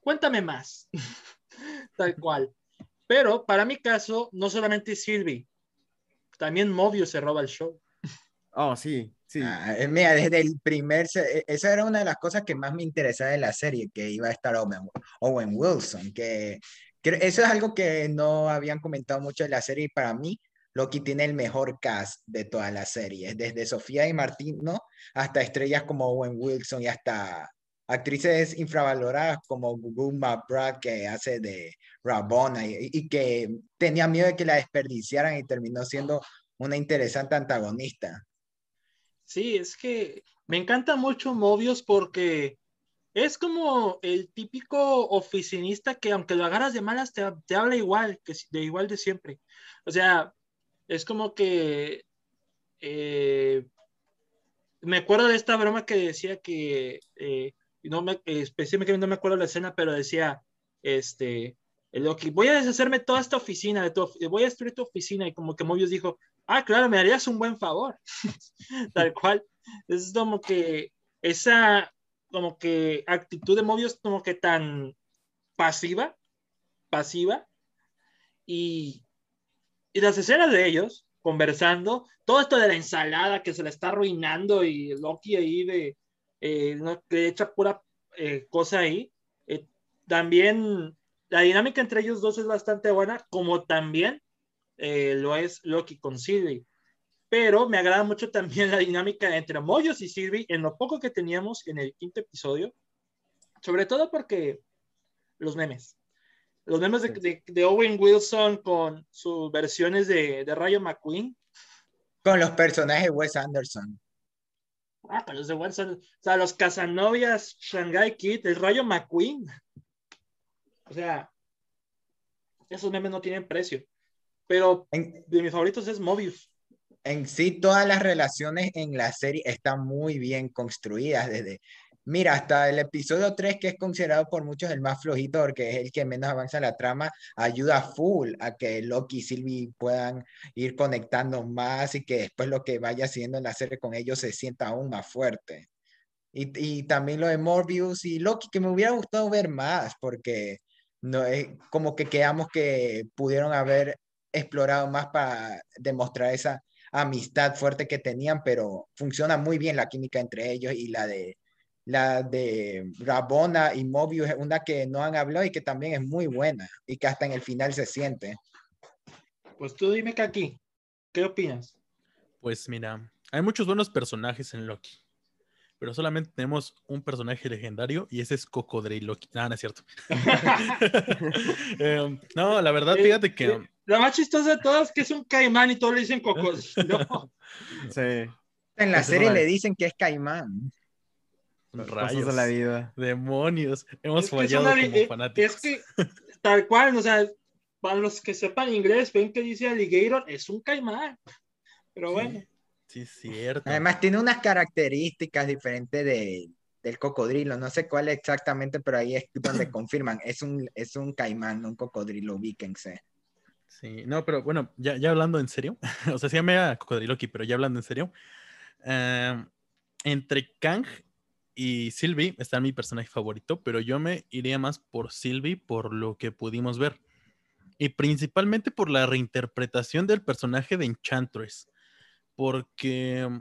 cuéntame más, [LAUGHS] tal cual. Pero para mi caso, no solamente Sylvie, también Mobius se roba el show. Oh, sí, sí. Ah, eh, mira, desde el primer, e, esa era una de las cosas que más me interesaba de la serie, que iba a estar Owen, Owen Wilson, que, que, eso es algo que no habían comentado mucho de la serie y para mí Loki tiene el mejor cast de todas las series, desde Sofía y Martín, ¿no? Hasta estrellas como Owen Wilson y hasta actrices infravaloradas como Gugu McBride que hace de Rabona y, y, que tenía miedo de que la desperdiciaran y terminó siendo una interesante antagonista. Sí, es que me encanta mucho Mobius porque es como el típico oficinista que aunque lo agarras de malas te, te habla igual, que de igual de siempre. O sea, es como que eh, me acuerdo de esta broma que decía que eh, no me específicamente no me acuerdo la escena, pero decía este lo que voy a deshacerme toda esta oficina, de tu, voy a destruir tu oficina y como que Mobius dijo, ah, claro, me harías un buen favor, [LAUGHS] tal cual. Es como que esa como que actitud de Mobius como que tan pasiva, pasiva y y las escenas de ellos conversando, todo esto de la ensalada que se le está arruinando y Loki ahí de, eh, no, que echa pura eh, cosa ahí, eh, también la dinámica entre ellos dos es bastante buena, como también eh, lo es Loki con Sylvie. Pero me agrada mucho también [LAUGHS] la dinámica entre Moyos y Sylvie en lo poco que teníamos en el quinto episodio, sobre todo porque los memes los memes de, de, Owen Wilson con sus versiones de, de, Rayo McQueen. Con los personajes de Wes Anderson. Ah, pero los de Anderson. O sea, los Casanovias, Shanghai Kid, el Rayo McQueen. O sea, esos memes no tienen precio. Pero en, de mis favoritos es Mobius. En sí, todas las relaciones en la serie están muy bien construidas, desde Mira, hasta el episodio 3, que es considerado por muchos el más flojito, porque es el que menos avanza la trama, ayuda full a que Loki y Sylvie puedan ir conectando más y que después lo que vaya haciendo en la serie con ellos se sienta aún más fuerte. Y, y también lo de Morbius y Loki, que me hubiera gustado ver más, porque no es como que quedamos que pudieron haber explorado más para demostrar esa amistad fuerte que tenían, pero funciona muy bien la química entre ellos y la de la de Rabona y Mobius es una que no han hablado y que también es muy buena y que hasta en el final se siente. Pues tú dime que aquí, ¿qué opinas? Pues mira, hay muchos buenos personajes en Loki, pero solamente tenemos un personaje legendario y ese es Cocodrilo Loki. Ah, no es cierto. [LAUGHS] [LAUGHS] Em, no, la verdad, eh, fíjate que... Eh, la más chistosa de todas es que es un caimán y todos le dicen cocodrilo. [LAUGHS] sí. En la serie le dicen que es caimán. Rayos de la vida. Demonios. Hemos fallado como eh, fanáticos. Es que, tal cual, o sea, para los que sepan inglés, ven que dice alligator, es un caimán. Pero bueno. Sí, cierto. Además, tiene unas características diferentes de, del cocodrilo. No sé cuál exactamente, pero ahí es donde [CLEARS THROAT] confirman. Es un, es un caimán, un cocodrilo, ubíquense. Sí, no, pero bueno, ya, ya hablando en serio, [LAUGHS] o sea, sí me a cocodrilo aquí, pero ya hablando en serio, eh, entre Kang y Sylvie está mi personaje favorito, pero yo me iría más por Sylvie por lo que pudimos ver. Y principalmente por la reinterpretación del personaje de Enchantress. Porque mm,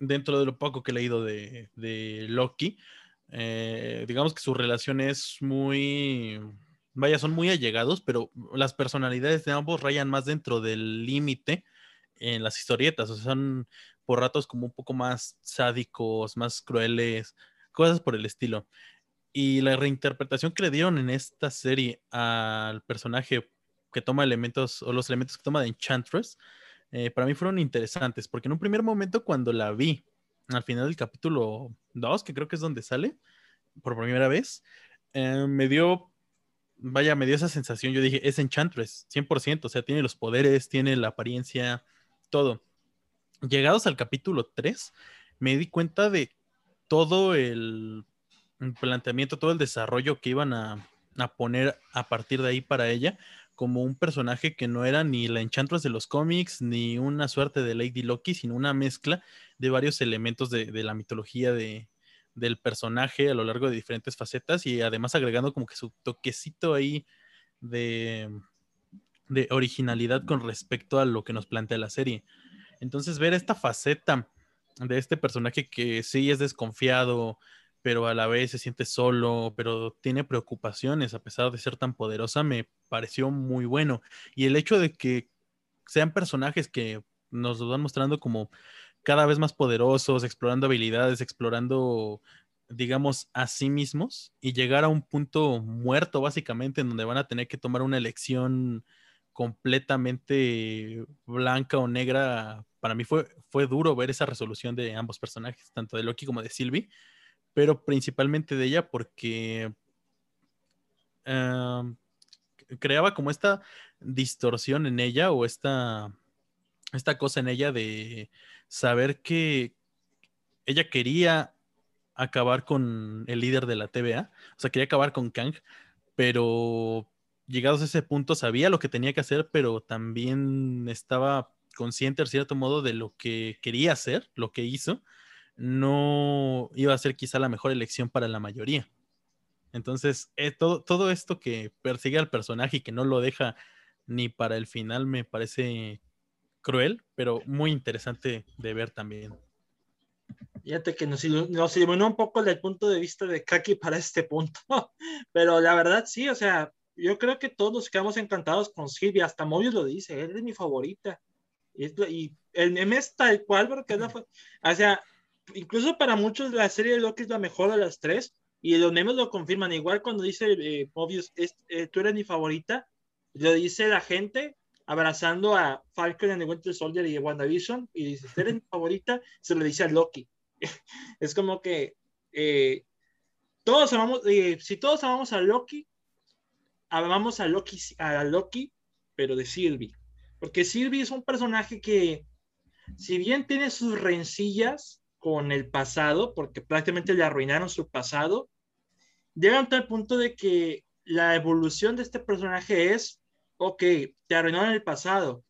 dentro de lo poco que he leído de, Loki, eh, digamos que su relación es muy, vaya, son muy allegados, pero las personalidades de ambos rayan más dentro del límite en las historietas, o sea, son por ratos como un poco más sádicos, más crueles, cosas por el estilo. Y la reinterpretación que le dieron en esta serie al personaje que toma elementos o los elementos que toma de Enchantress, eh, para mí fueron interesantes, porque en un primer momento cuando la vi, al final del capítulo 2, que creo que es donde sale, por primera vez, eh, me dio, vaya, me dio esa sensación, yo dije, es Enchantress, 100%, o sea, tiene los poderes, tiene la apariencia, todo. Llegados al capítulo 3, me di cuenta de todo el planteamiento, todo el desarrollo que iban a, poner a partir de ahí para ella, como un personaje que no era ni la Enchantress de los cómics, ni una suerte de Lady Loki, sino una mezcla de varios elementos de, la mitología de, del personaje a lo largo de diferentes facetas y además agregando como que su toquecito ahí de, de originalidad con respecto a lo que nos plantea la serie. Entonces ver esta faceta de este personaje que sí es desconfiado, pero a la vez se siente solo, pero tiene preocupaciones a pesar de ser tan poderosa, me pareció muy bueno. Y el hecho de que sean personajes que nos lo van mostrando como cada vez más poderosos, explorando habilidades, explorando, digamos, a sí mismos y llegar a un punto muerto básicamente en donde van a tener que tomar una elección completamente blanca o negra. Para mí fue, fue duro ver esa resolución de ambos personajes, tanto de Loki como de Sylvie pero principalmente de ella porque creaba como esta distorsión en ella o esta, esta cosa en ella de saber que ella quería acabar con el líder de la TVA, o sea, quería acabar con Kang, pero llegados a ese punto sabía lo que tenía que hacer, pero también estaba consciente, de cierto modo, de lo que quería hacer, lo que hizo, no iba a ser quizá la mejor elección para la mayoría. Entonces, eh, todo, todo esto que persigue al personaje y que no lo deja ni para el final me parece cruel, pero muy interesante de ver también. Fíjate que nos, nos iluminó un poco el punto de vista de Kaki para este punto, [LAUGHS] pero la verdad sí, o sea, yo creo que todos nos quedamos encantados con Silvia, hasta Mobius lo dice, es mi favorita. Y, el meme es tal cual, porque es la, o sea, incluso para muchos la serie de Loki es la mejor de las tres y los memes lo confirman. Igual cuando dice eh, eh, tú eres mi favorita, lo dice la gente abrazando a Falcon en The Winter Soldier y WandaVision y dice, tú eres mi [LAUGHS] favorita, se lo dice a Loki. [LAUGHS] es como que eh, todos amamos, eh, si todos amamos a Loki, amamos a Loki, a Loki, pero de Sylvie. Porque Sylvie es un personaje que, si bien tiene sus rencillas, con el pasado, porque prácticamente le arruinaron su pasado, llegan a tal punto de que la evolución de este personaje es, ok, te arruinaron el pasado,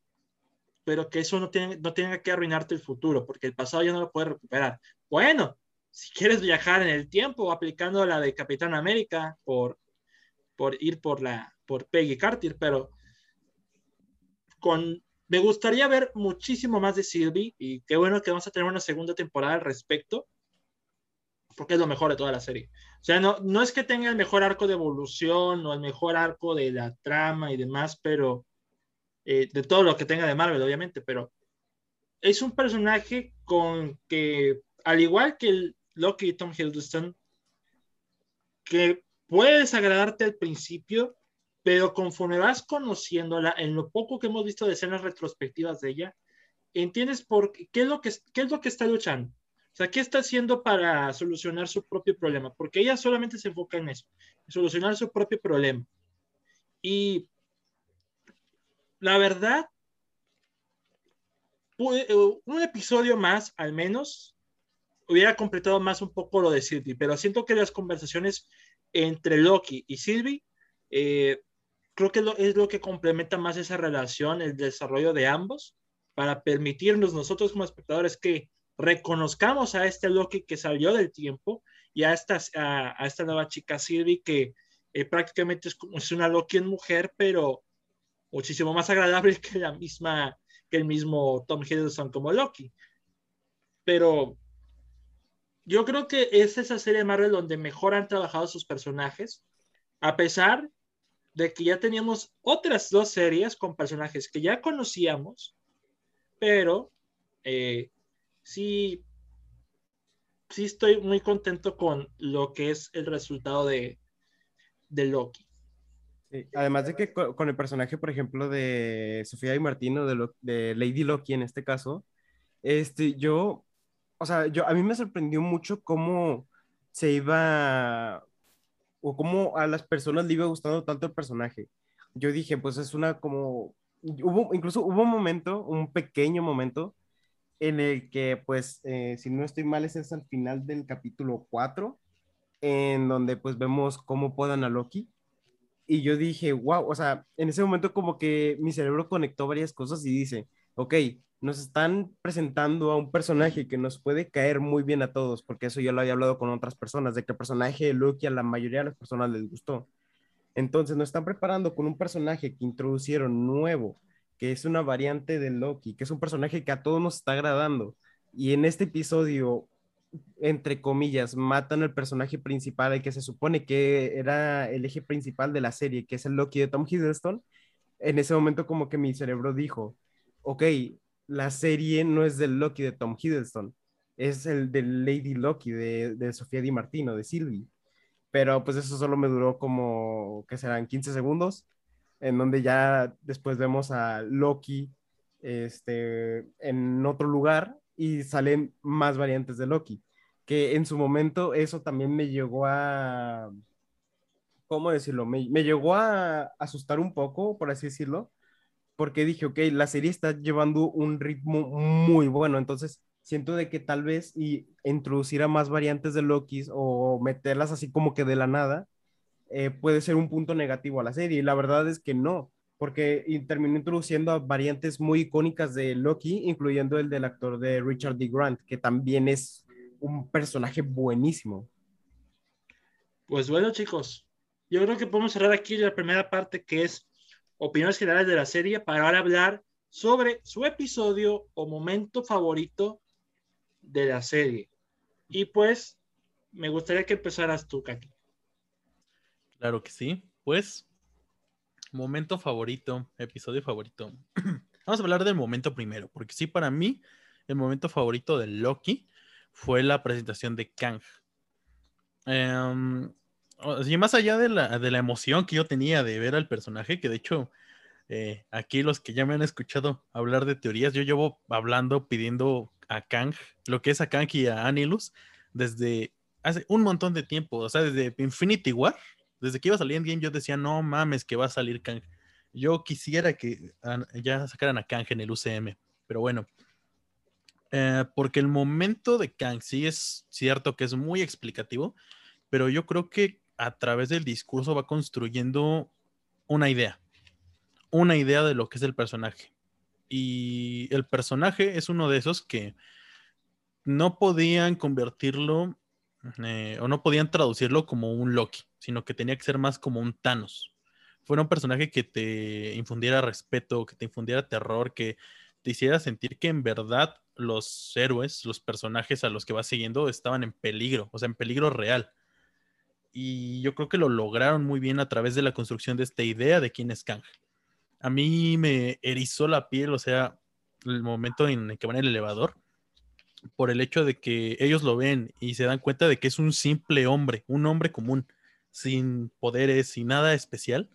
pero que eso no, tiene, no tenga que arruinarte el futuro, porque el pasado ya no lo puedes recuperar. Bueno, si quieres viajar en el tiempo, aplicando la de Capitán América por, por ir por, la, por Peggy Carter, pero con me gustaría ver muchísimo más de Sylvie y qué bueno que vamos a tener una segunda temporada al respecto, porque es lo mejor de toda la serie. O sea, no, no es que tenga el mejor arco de evolución o el mejor arco de la trama y demás, pero eh, de todo lo que tenga de Marvel, obviamente, pero es un personaje con que, al igual que el Loki y Tom Hiddleston, que puede desagradarte al principio, pero conforme vas conociéndola, en lo poco que hemos visto de escenas retrospectivas de ella, entiendes por qué, es lo que, qué es lo que está luchando. O sea, ¿qué está haciendo para solucionar su propio problema? Porque ella solamente se enfoca en eso, en solucionar su propio problema. Y la verdad, eh, un episodio más, al menos, hubiera completado más un poco lo de Sylvie, pero siento que las conversaciones entre Loki y Sylvie eh, creo que es lo que complementa más esa relación, el desarrollo de ambos, para permitirnos nosotros como espectadores que reconozcamos a este Loki que salió del tiempo y a esta, nueva chica Sylvie que eh, prácticamente es, es una Loki en mujer, pero muchísimo más agradable que la misma, que el mismo Tom Hiddleston como Loki. Pero yo creo que es esa serie de Marvel donde mejor han trabajado sus personajes, a pesar de que ya teníamos otras dos series con personajes que ya conocíamos, pero eh, sí, sí estoy muy contento con lo que es el resultado de, de Loki. Además de que con, el personaje, por ejemplo, de Sofía y Martino, de, de Lady Loki en este caso, este, yo, o sea, yo, a mí me sorprendió mucho cómo se iba, o cómo a las personas le iba gustando tanto el personaje. Yo dije, pues es una como, hubo, incluso hubo un momento, un pequeño momento, en el que, pues, eh, si no estoy mal, ese es al final del capítulo 4, en donde pues vemos cómo puedan a Loki. Y yo dije, wow, o sea, en ese momento como que mi cerebro conectó varias cosas y dice, ok, nos están presentando a un personaje que nos puede caer muy bien a todos, porque eso ya lo había hablado con otras personas, de que el personaje de Loki a la mayoría de las personas les gustó. Entonces nos están preparando con un personaje que introducieron nuevo, que es una variante de Loki, que es un personaje que a todos nos está agradando. Y en este episodio, entre comillas, matan al personaje principal, el que se supone que era el eje principal de la serie, que es el Loki de Tom Hiddleston. En ese momento como que mi cerebro dijo, ok, la serie no es del Loki de Tom Hiddleston, es el de Lady Loki de, de Sofía Di Martino, de Sylvie. Pero pues eso solo me duró como, que serán 15 segundos en donde ya después vemos a Loki este, en otro lugar y salen más variantes de Loki, que en su momento eso también me llegó a, ¿cómo decirlo? Me, llegó a asustar un poco, por así decirlo, porque dije, ok, la serie está llevando un ritmo muy bueno, entonces siento de que tal vez y introducir a más variantes de Loki o meterlas así como que de la nada, eh, puede ser un punto negativo a la serie. Y la verdad es que no, porque terminó introduciendo variantes muy icónicas de Loki, incluyendo el del actor de Richard D. Grant, que también es un personaje buenísimo. Pues bueno, chicos, yo creo que podemos cerrar aquí la primera parte que es opiniones generales de la serie para ahora hablar sobre su episodio o momento favorito de la serie. Y pues me gustaría que empezaras tú, Kaki. Claro que sí. Pues, momento favorito, episodio favorito. [CLEARS THROAT] Vamos a hablar del momento primero, porque sí, para mí, el momento favorito de Loki fue la presentación de Kang. Em, y más allá de la, de la, emoción que yo tenía de ver al personaje, que de hecho, eh, aquí los que ya me han escuchado hablar de teorías, yo llevo hablando, pidiendo a Kang, lo que es a Kang y a Anilus, desde hace un montón de tiempo, o sea, desde Infinity War, desde que iba a salir Endgame yo decía, no mames, que va a salir Kang. Yo quisiera que ya sacaran a Kang en el UCM, pero bueno. Eh, porque el momento de Kang sí es cierto que es muy explicativo, pero yo creo que a través del discurso va construyendo una idea, una idea de lo que es el personaje. Y el personaje es uno de esos que no podían convertirlo eh, o no podían traducirlo como un Loki, sino que tenía que ser más como un Thanos. Fuera un personaje que te infundiera respeto, que te infundiera terror, que te hiciera sentir que en verdad los héroes, los personajes a los que vas siguiendo estaban en peligro, o sea, en peligro real. Y yo creo que lo lograron muy bien a través de la construcción de esta idea de quién es Kang. A mí me erizó la piel, o sea, el momento en el que van en el elevador, por el hecho de que ellos lo ven y se dan cuenta de que es un simple hombre, un hombre común, sin poderes, sin nada especial,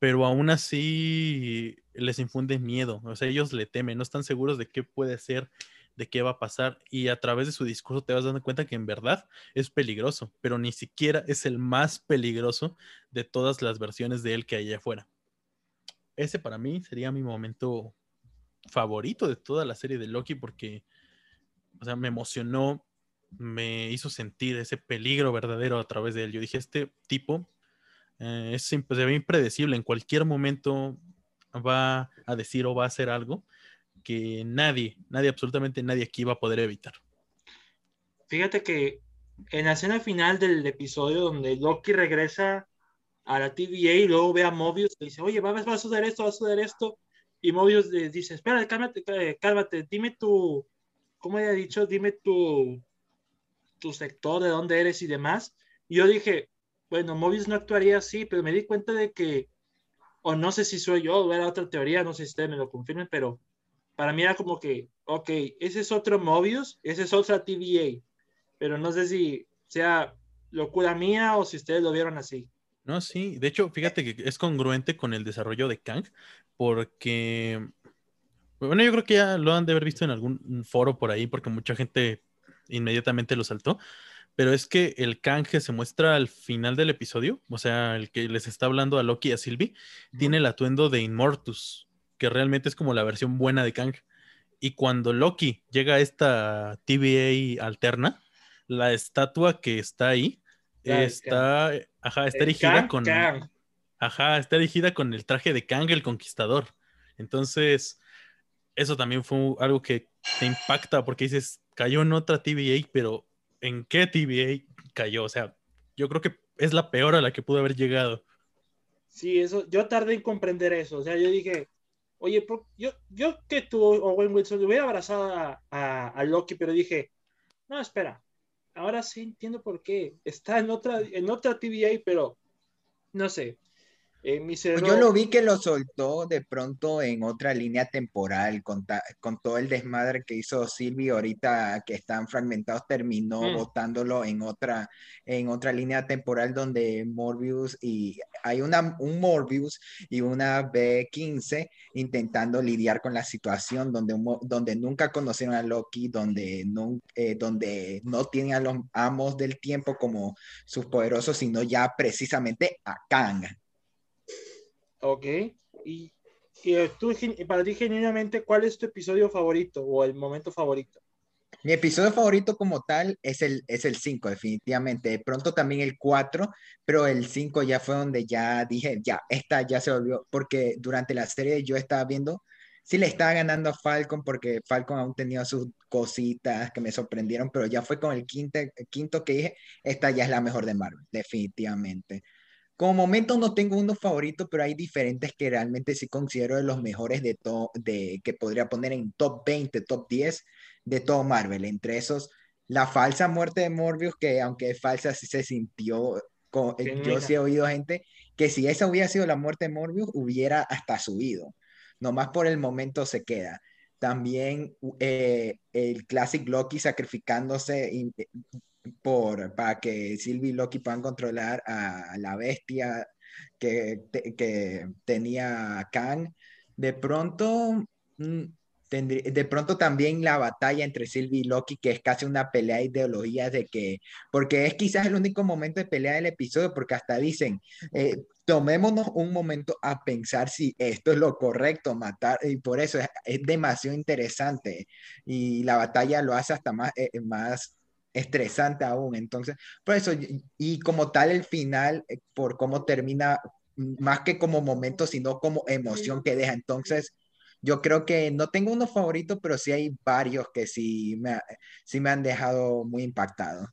pero aún así les infunde miedo, o sea, ellos le temen, no están seguros de qué puede ser, de qué va a pasar, y a través de su discurso te vas dando cuenta que en verdad es peligroso, pero ni siquiera es el más peligroso de todas las versiones de él que hay allá afuera. Ese para mí sería mi momento favorito de toda la serie de Loki porque o sea, me emocionó, me hizo sentir ese peligro verdadero a través de él. Yo dije, este tipo eh, es, se ve impredecible, en cualquier momento va a decir o va a hacer algo que nadie, nadie, absolutamente nadie aquí va a poder evitar. Fíjate que en la escena final del episodio donde Loki regresa a la TVA y luego ve a Mobius y dice, oye, va, a suceder esto, va a suceder esto. Y Mobius le dice, espera, cálmate, cálmate, dime tu, como haya dicho, dime tu, tu sector, de dónde eres y demás. Y yo dije, bueno, Mobius no actuaría así, pero me di cuenta de que, o no sé si soy yo, o era otra teoría, no sé si ustedes me lo confirmen, pero para mí era como que, ok, ese es otro Mobius, ese es otra TVA. pero no sé si sea locura mía o si ustedes lo vieron así. No, sí. De hecho, fíjate que es congruente con el desarrollo de Kang, porque, bueno, yo creo que ya lo han de haber visto en algún foro por ahí, porque mucha gente inmediatamente lo saltó. Pero es que el Kang que se muestra al final del episodio, o sea, el que les está hablando a Loki y a Sylvie, tiene el atuendo de Immortus, que realmente es como la versión buena de Kang. Y cuando Loki llega a esta TVA alterna, la estatua que está ahí está, ajá, está erigida con, ajá, está erigida con el traje de Kang el Conquistador. Entonces, eso también fue algo que te impacta porque dices, cayó en otra TVA, pero ¿en qué TVA cayó? O sea, yo creo que es la peor a la que pudo haber llegado. Sí, eso, yo tardé en comprender eso. O sea, yo dije, oye, yo, yo que tú, Owen Wilson, le hubiera abrazado a, a Loki, pero dije, no, espera, ahora sí entiendo por qué. Está en otra, en otra TVA, pero no sé. Eh, pues yo lo vi que lo soltó de pronto en otra línea temporal con, con todo el desmadre que hizo Silvi ahorita que están fragmentados terminó mm. botándolo en otra en otra línea temporal donde Morbius y hay una un Morbius y una B15 intentando lidiar con la situación donde donde nunca conocieron a Loki donde no eh, donde no tienen a los amos del tiempo como sus poderosos sino ya precisamente a Kang Ok. Y, y tú, para ti, genuinamente, ¿cuál es tu episodio favorito o el momento favorito? Mi episodio favorito como tal es el, es el 5, definitivamente. De pronto también el 4, pero el 5 ya fue donde ya dije, ya, esta ya se volvió, porque durante la serie yo estaba viendo, sí le estaba ganando a Falcon, porque Falcon aún tenía sus cositas que me sorprendieron, pero ya fue con el quinto, el quinto que dije, esta ya es la mejor de Marvel, definitivamente. Como momento no tengo uno favorito, pero hay diferentes que realmente sí considero de los mejores de todo, de que podría poner en top 20, top 10 de todo Marvel. Entre esos, la falsa muerte de Morbius, que aunque es falsa, sí se sintió. Eh, yo sí he oído gente que si esa hubiera sido la muerte de Morbius, hubiera hasta subido. Nomás por el momento se queda. También eh, el Classic Loki sacrificándose por, para que Sylvie y Loki puedan controlar a la bestia que, que tenía Kang. De pronto, mm, de pronto también la batalla entre Sylvie y Loki, que es casi una pelea de ideologías de que, porque es quizás el único momento de pelea del episodio, porque hasta dicen, eh, tomémonos un momento a pensar si esto es lo correcto, matar, y por eso es, demasiado interesante, y la batalla lo hace hasta más, eh, más estresante aún. Entonces, por eso, y, como tal el final, eh, por cómo termina, más que como momento, sino como emoción que deja. Entonces, yo creo que no tengo uno favorito, pero sí hay varios que sí me, sí me han dejado muy impactado.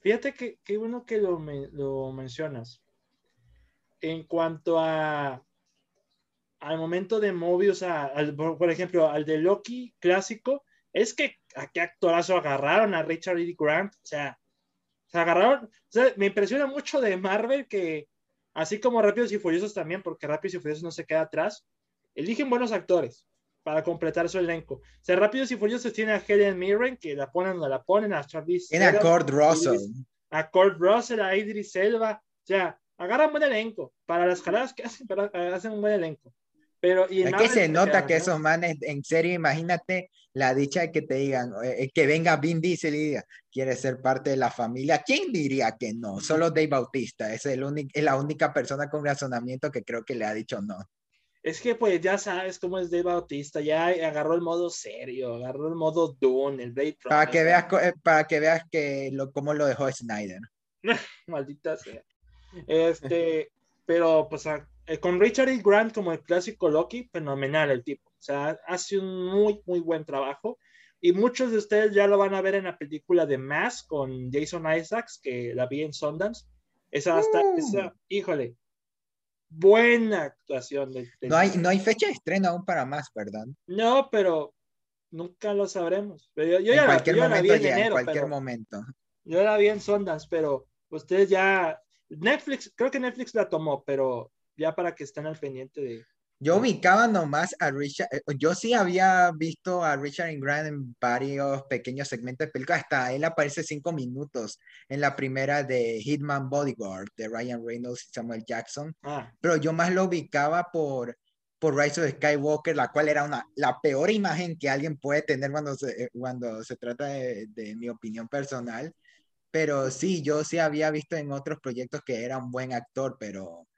Fíjate que qué bueno que lo, lo mencionas. En cuanto a al momento de Mobius, por ejemplo, al de Loki clásico, es que a qué actorazo agarraron a Richard E. Grant, o sea, se agarraron, o sea, me impresiona mucho de Marvel que, así como Rápidos y Furiosos también, porque Rápidos y Furiosos no se queda atrás, eligen buenos actores para completar su elenco. O sea, Rápidos y Furiosos tiene a Helen Mirren, que la ponen donde la ponen, a Charlize Tiene a Kurt Russell. A Kurt Russell, a Idris Elba, o sea, agarran buen elenco. Para las jaladas que hacen, hacen un buen elenco. Pero, y que se nota que esos manes, en serio, imagínate la dicha de que te digan, eh, que venga Vin Diesel y diga, quiere ser parte de la familia. ¿Quién diría que no? Solo Dave Bautista, es, el es la única persona con razonamiento que creo que le ha dicho no. Es que pues ya sabes cómo es Dave Bautista, ya agarró el modo serio, agarró el modo Dune, el Blade Para que veas, eh, para que veas que lo, cómo lo dejó Snyder. [LAUGHS] Maldita sea. Este, pero pues eh, con Richard E. Grant como el clásico Loki, fenomenal el tipo. O sea, hace un muy, muy buen trabajo. Y muchos de ustedes ya lo van a ver en la película de Mask con Jason Isaacs, que la vi en Sundance. Esa hasta, mm. esa, híjole, buena actuación. no, hay, no hay fecha de estreno aún para más, ¿verdad? No, pero nunca lo sabremos. Pero yo, en cualquier momento, en, cualquier momento. Yo la vi en Sundance, pero ustedes ya, Netflix, creo que Netflix la tomó, pero ya para que estén al pendiente de, Yo ubicaba nomás a Richard, eh, yo sí había visto a Richard Grant en varios pequeños segmentos de películas, hasta él aparece cinco minutos en la primera de Hitman Bodyguard de Ryan Reynolds y Samuel Jackson, Ah, pero yo más lo ubicaba por, por Rise of Skywalker, la cual era una, la peor imagen que alguien puede tener cuando se, eh, cuando se trata de, de mi opinión personal, pero sí, yo sí había visto en otros proyectos que era un buen actor, pero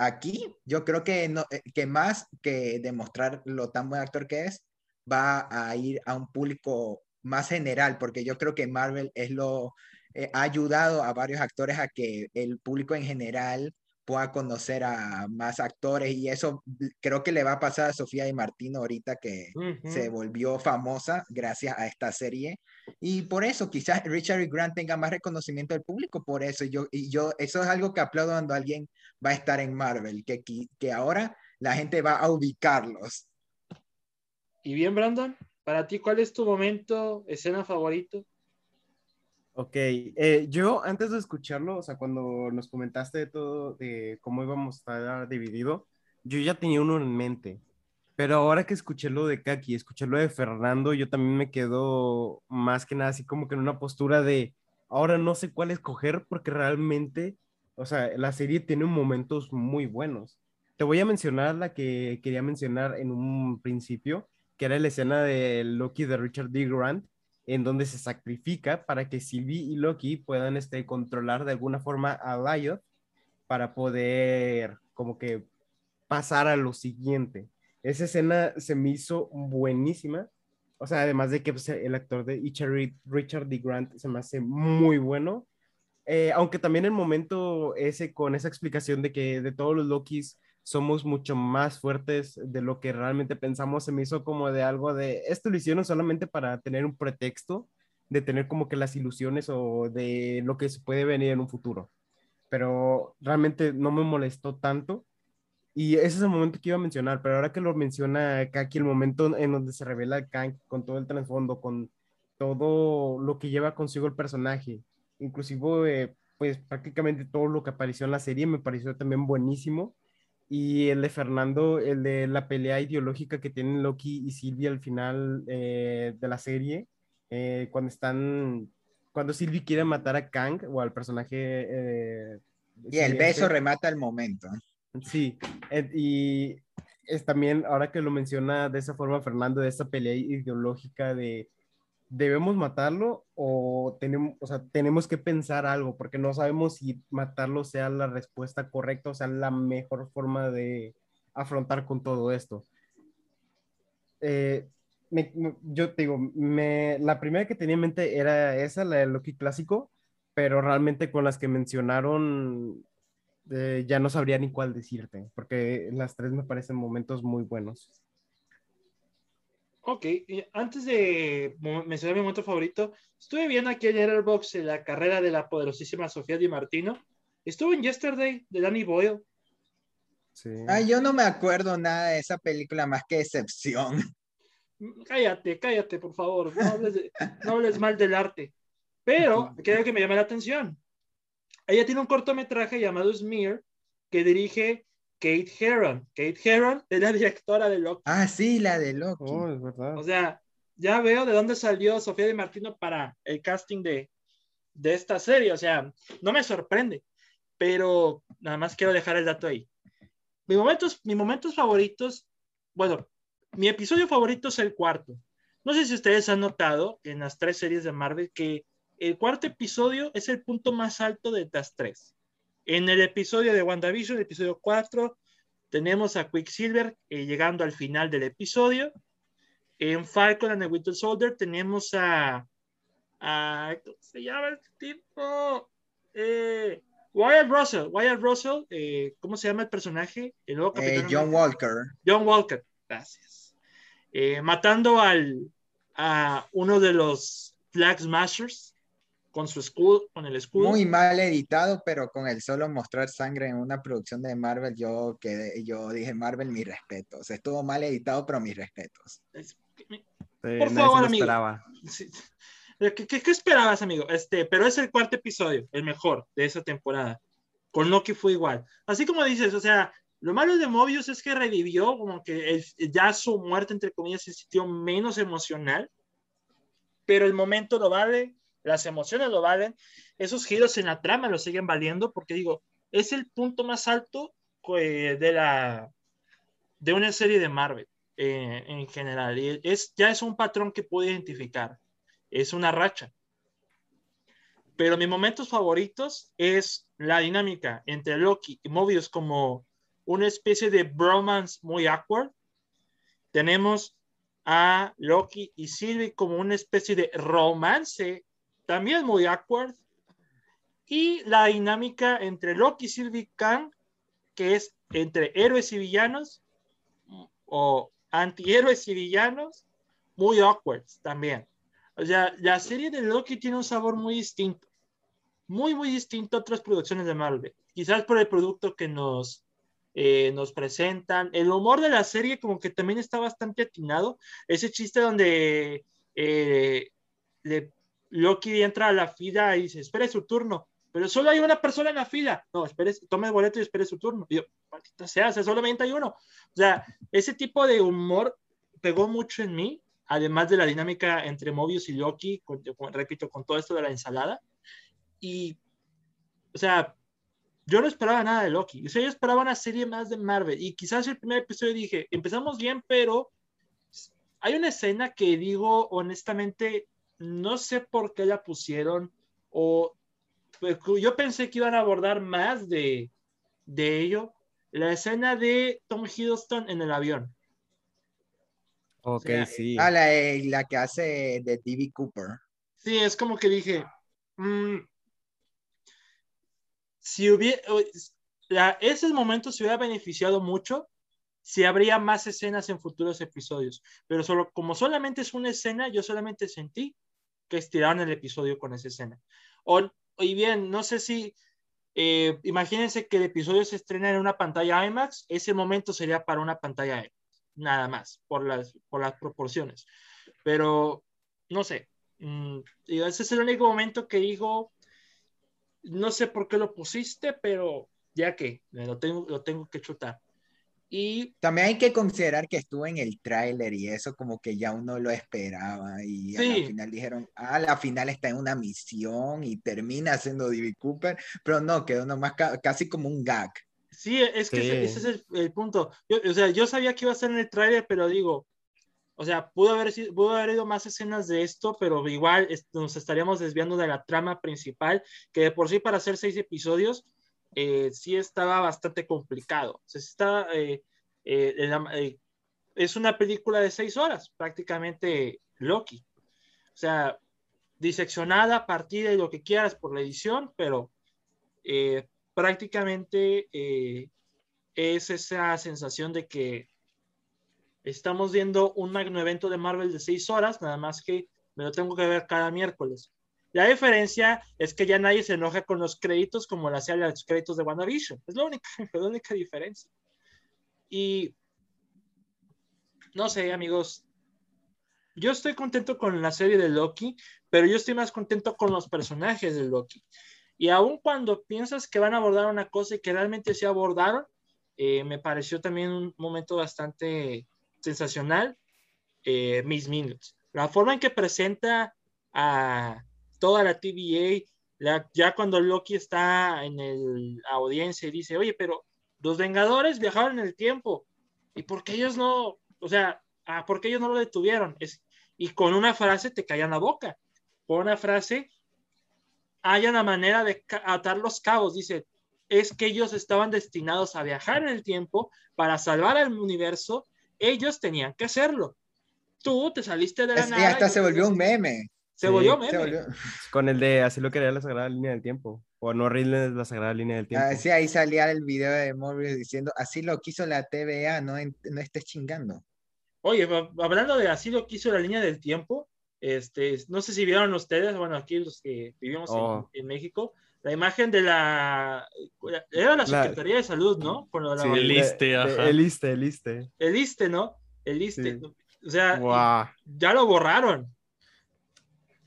aquí yo creo que, no, eh, que más que demostrar lo tan buen actor que es, va a ir a un público más general, porque yo creo que Marvel es lo, eh, ha ayudado a varios actores a que el público en general pueda conocer a más actores y eso creo que le va a pasar a Sofía y Martino ahorita que ujú. se volvió famosa gracias a esta serie y por eso quizás Richard Grant tenga más reconocimiento del público por eso yo y yo eso es algo que aplaudo cuando alguien va a estar en Marvel que, que ahora la gente va a ubicarlos Y bien, Brandon, para ti, ¿cuál es tu momento, escena favorito? Ok, eh, yo antes de escucharlo, o sea, cuando nos comentaste de todo, de cómo íbamos a estar dividido, yo ya tenía uno en mente. Pero ahora que escuché lo de Kaki, escuché lo de Fernando, yo también me quedo más que nada así como que en una postura de, ahora no sé cuál escoger porque realmente, o sea, la serie tiene momentos muy buenos. Te voy a mencionar la que quería mencionar en un principio, que era la escena de Loki de Richard D. Grant, en donde se sacrifica para que Sylvie y Loki puedan este, controlar de alguna forma a Lyot para poder como que pasar a lo siguiente. Esa escena se me hizo buenísima. O sea, además de que pues, el actor de Richard D. Grant se me hace muy bueno. Eh, aunque también el momento ese con esa explicación de que de todos los Lokis somos mucho más fuertes de lo que realmente pensamos, se me hizo como de algo de, esto lo hicieron solamente para tener un pretexto de tener como que las ilusiones o de lo que se puede venir en un futuro. Pero realmente no me molestó tanto. Y ese es el momento que iba a mencionar, pero ahora que lo menciona Kaki, el momento en donde se revela Kang con todo el trasfondo, con todo lo que lleva consigo el personaje, inclusive eh, pues prácticamente todo lo que apareció en la serie me pareció también buenísimo. Y el de Fernando, el de la pelea ideológica que tienen Loki y Sylvie al final eh, de la serie, eh, cuando están, cuando Sylvie quiere matar a Kang o al personaje... eh, y el beso remata el momento Sí, y es también, ahora que lo menciona de esa forma Fernando, de esa pelea ideológica de debemos matarlo o tenemos, o sea, tenemos que pensar algo, porque no sabemos si matarlo sea la respuesta correcta, o sea, la mejor forma de afrontar con todo esto. Eh, me- yo te digo, me, la primera que tenía en mente era esa, la de Loki clásico, pero realmente con las que mencionaron eh, ya no sabría ni cuál decirte, porque las tres me parecen momentos muy buenos. Ok, antes de mencionar mi momento favorito, estuve viendo aquí en Letterboxd la carrera de la poderosísima Sofía Di Martino. Estuvo en Yesterday de Danny Boyle. Sí. Ay, yo no me acuerdo nada de esa película más que excepción Mm, Cállate, cállate, por favor. No hables, de- no hables mal del arte. Pero [LAUGHS] creo que me llama la atención. Ella tiene un cortometraje llamado Smear que dirige Kate Herron. Kate Herron [LAUGHS] es la directora de Loki. ah sí la de Loki Oh, es verdad. O sea, ya veo de dónde salió Sofía Di Martino para el casting de, de esta serie. O sea, no me sorprende, pero nada más quiero dejar el dato ahí. Mis momentos, mis momentos favoritos, bueno, mi episodio favorito es el cuarto. No sé si ustedes han notado en las tres series de Marvel que el cuarto episodio es el punto más alto de las tres. En el episodio de WandaVision, el episodio 4, tenemos a Quicksilver eh, llegando al final del episodio. En Falcon and the Winter Soldier tenemos a, a ¿cómo se llama este tipo? Eh, Wyatt Russell. Wyatt Russell, eh, ¿cómo se llama el personaje? El nuevo Eh, Capitán John. Walker John Walker, gracias. Eh, matando al, a uno de los Flag Smashers con su escudo, con el escudo. muy mal editado pero con el solo mostrar sangre en una producción de Marvel yo quedé yo dije Marvel mis respetos estuvo mal editado pero mis respetos Es- Sí, por favor, amigo. Sí. [LAUGHS] ¿Qué, qué, qué esperabas, amigo? Este, pero es el cuarto episodio, el mejor de esa temporada. Con Loki fue igual. Así como dices, o sea, Lo malo de Mobius es que revivió, como que el- ya su muerte, entre comillas, se sintió menos emocional, pero el momento lo vale, las emociones lo valen, esos giros en la trama lo siguen valiendo, porque digo, es el punto más alto eh, de la de una serie de Marvel eh, en general. Y es, ya es un patrón que puedo identificar. Es una racha. Pero mis momentos favoritos es la dinámica entre Loki y Mobius como una especie de bromance muy awkward. Tenemos a Loki y Sylvie como una especie de romance también muy awkward. Y la dinámica entre Loki y Sylvie Kang, que es entre héroes y villanos, o antihéroes y villanos, muy awkward también. O sea, la serie de Loki tiene un sabor muy distinto, muy, muy distinto a otras producciones de Marvel. Quizás por el producto que nos, eh, nos presentan. El humor de la serie como que también está bastante atinado. Ese chiste donde eh, le, Loki entra a la fila y dice, espere su turno, pero solo hay una persona en la fila. No, espere, tome el boleto y espere su turno. Y yo, maldita sea, solamente hay uno. O sea, ese tipo de humor pegó mucho en mí, además de la dinámica entre Mobius y Loki, con, con, repito, con todo esto de la ensalada. Y, o sea, yo no esperaba nada de Loki. O sea, yo esperaba una serie más de Marvel. Y quizás el primer episodio dije, empezamos bien, pero hay una escena que digo, honestamente, no sé por qué la pusieron o pues, yo pensé que iban a abordar más de, de ello. La escena de Tom Hiddleston en el avión. Ok, O sea, sí. Ah, la, eh, la que hace de D.B. Cooper. Sí, es como que dije, mm, si hubiera, la, ese momento se hubiera beneficiado mucho si habría más escenas en futuros episodios, pero solo, como solamente es una escena, yo solamente sentí que estiraron el episodio con esa escena. O, y bien, no sé si, eh, imagínense que el episodio se estrena en una pantalla IMAX, ese momento sería para una pantalla IMAX, nada más, por las, por las proporciones. Pero, no sé, mm, ese es el único momento que digo, no sé por qué lo pusiste, pero ya que lo tengo, lo tengo que chutar. Y También hay que considerar que estuvo en el tráiler y eso como que ya uno lo esperaba y Sí. al final dijeron, ah, la final está en una misión y termina siendo D.B. Cooper, pero no, quedó nomás ca- casi como un gag. sí, es que Sí. ese, ese es el, el punto. Yo, o sea, yo sabía que iba a ser en el tráiler, pero digo, o sea, pudo haber, pudo haber ido más escenas de esto, pero igual es- nos estaríamos desviando de la trama principal, que de por sí para hacer seis episodios, eh, sí estaba bastante complicado. Eh, eh, es una película de seis horas, prácticamente Loki. O sea, diseccionada, partida y lo que quieras por la edición, pero prácticamente es esa sensación de que estamos viendo un magno evento de Marvel de seis horas, nada más que me lo tengo que ver cada miércoles. La diferencia es que ya nadie se enoja con los créditos como lo hacían los créditos de WandaVision. Es la única, [LAUGHS] la única diferencia. Y no sé, amigos. Yo estoy contento con la serie de Loki, pero yo estoy más contento con los personajes de Loki. Y aun cuando piensas que van a abordar una cosa y que realmente se abordaron, eh, me pareció también un momento bastante sensacional, eh, Miss Minutes. La forma en que presenta a toda la TVA, la, ya cuando Loki está en el, la audiencia y dice, oye, pero los Vengadores viajaron en el tiempo, ¿y por qué ellos no, o sea, ah, por qué ellos no lo detuvieron? Es, y con una frase te callan la boca, con una frase hay una manera de atar los cabos, dice, es que ellos estaban destinados a viajar en el tiempo para salvar al universo, ellos tenían que hacerlo. Tú te saliste de la Es- y hasta y- se volvió un meme. Se Sí, volvió Se meme. volvió- Con el de así lo quería la sagrada línea del tiempo. O no rindes la sagrada línea del tiempo. Ah, sí, ahí salía el video de Morbius diciendo, así lo quiso la TVA, no, en- no estés chingando. Oye, hablando de así lo que hizo la línea del tiempo, este, no sé si vieron ustedes, bueno, aquí los que vivimos en- Oh. en, México, la imagen de la, era la La- Secretaría de Salud, ¿no? Con la Sí, vacuna. el de- ajá. El ISSSTE, el ISSSTE. el ISSSTE, ¿no? El ISSSTE. Sí. O sea, Guau. ya lo borraron.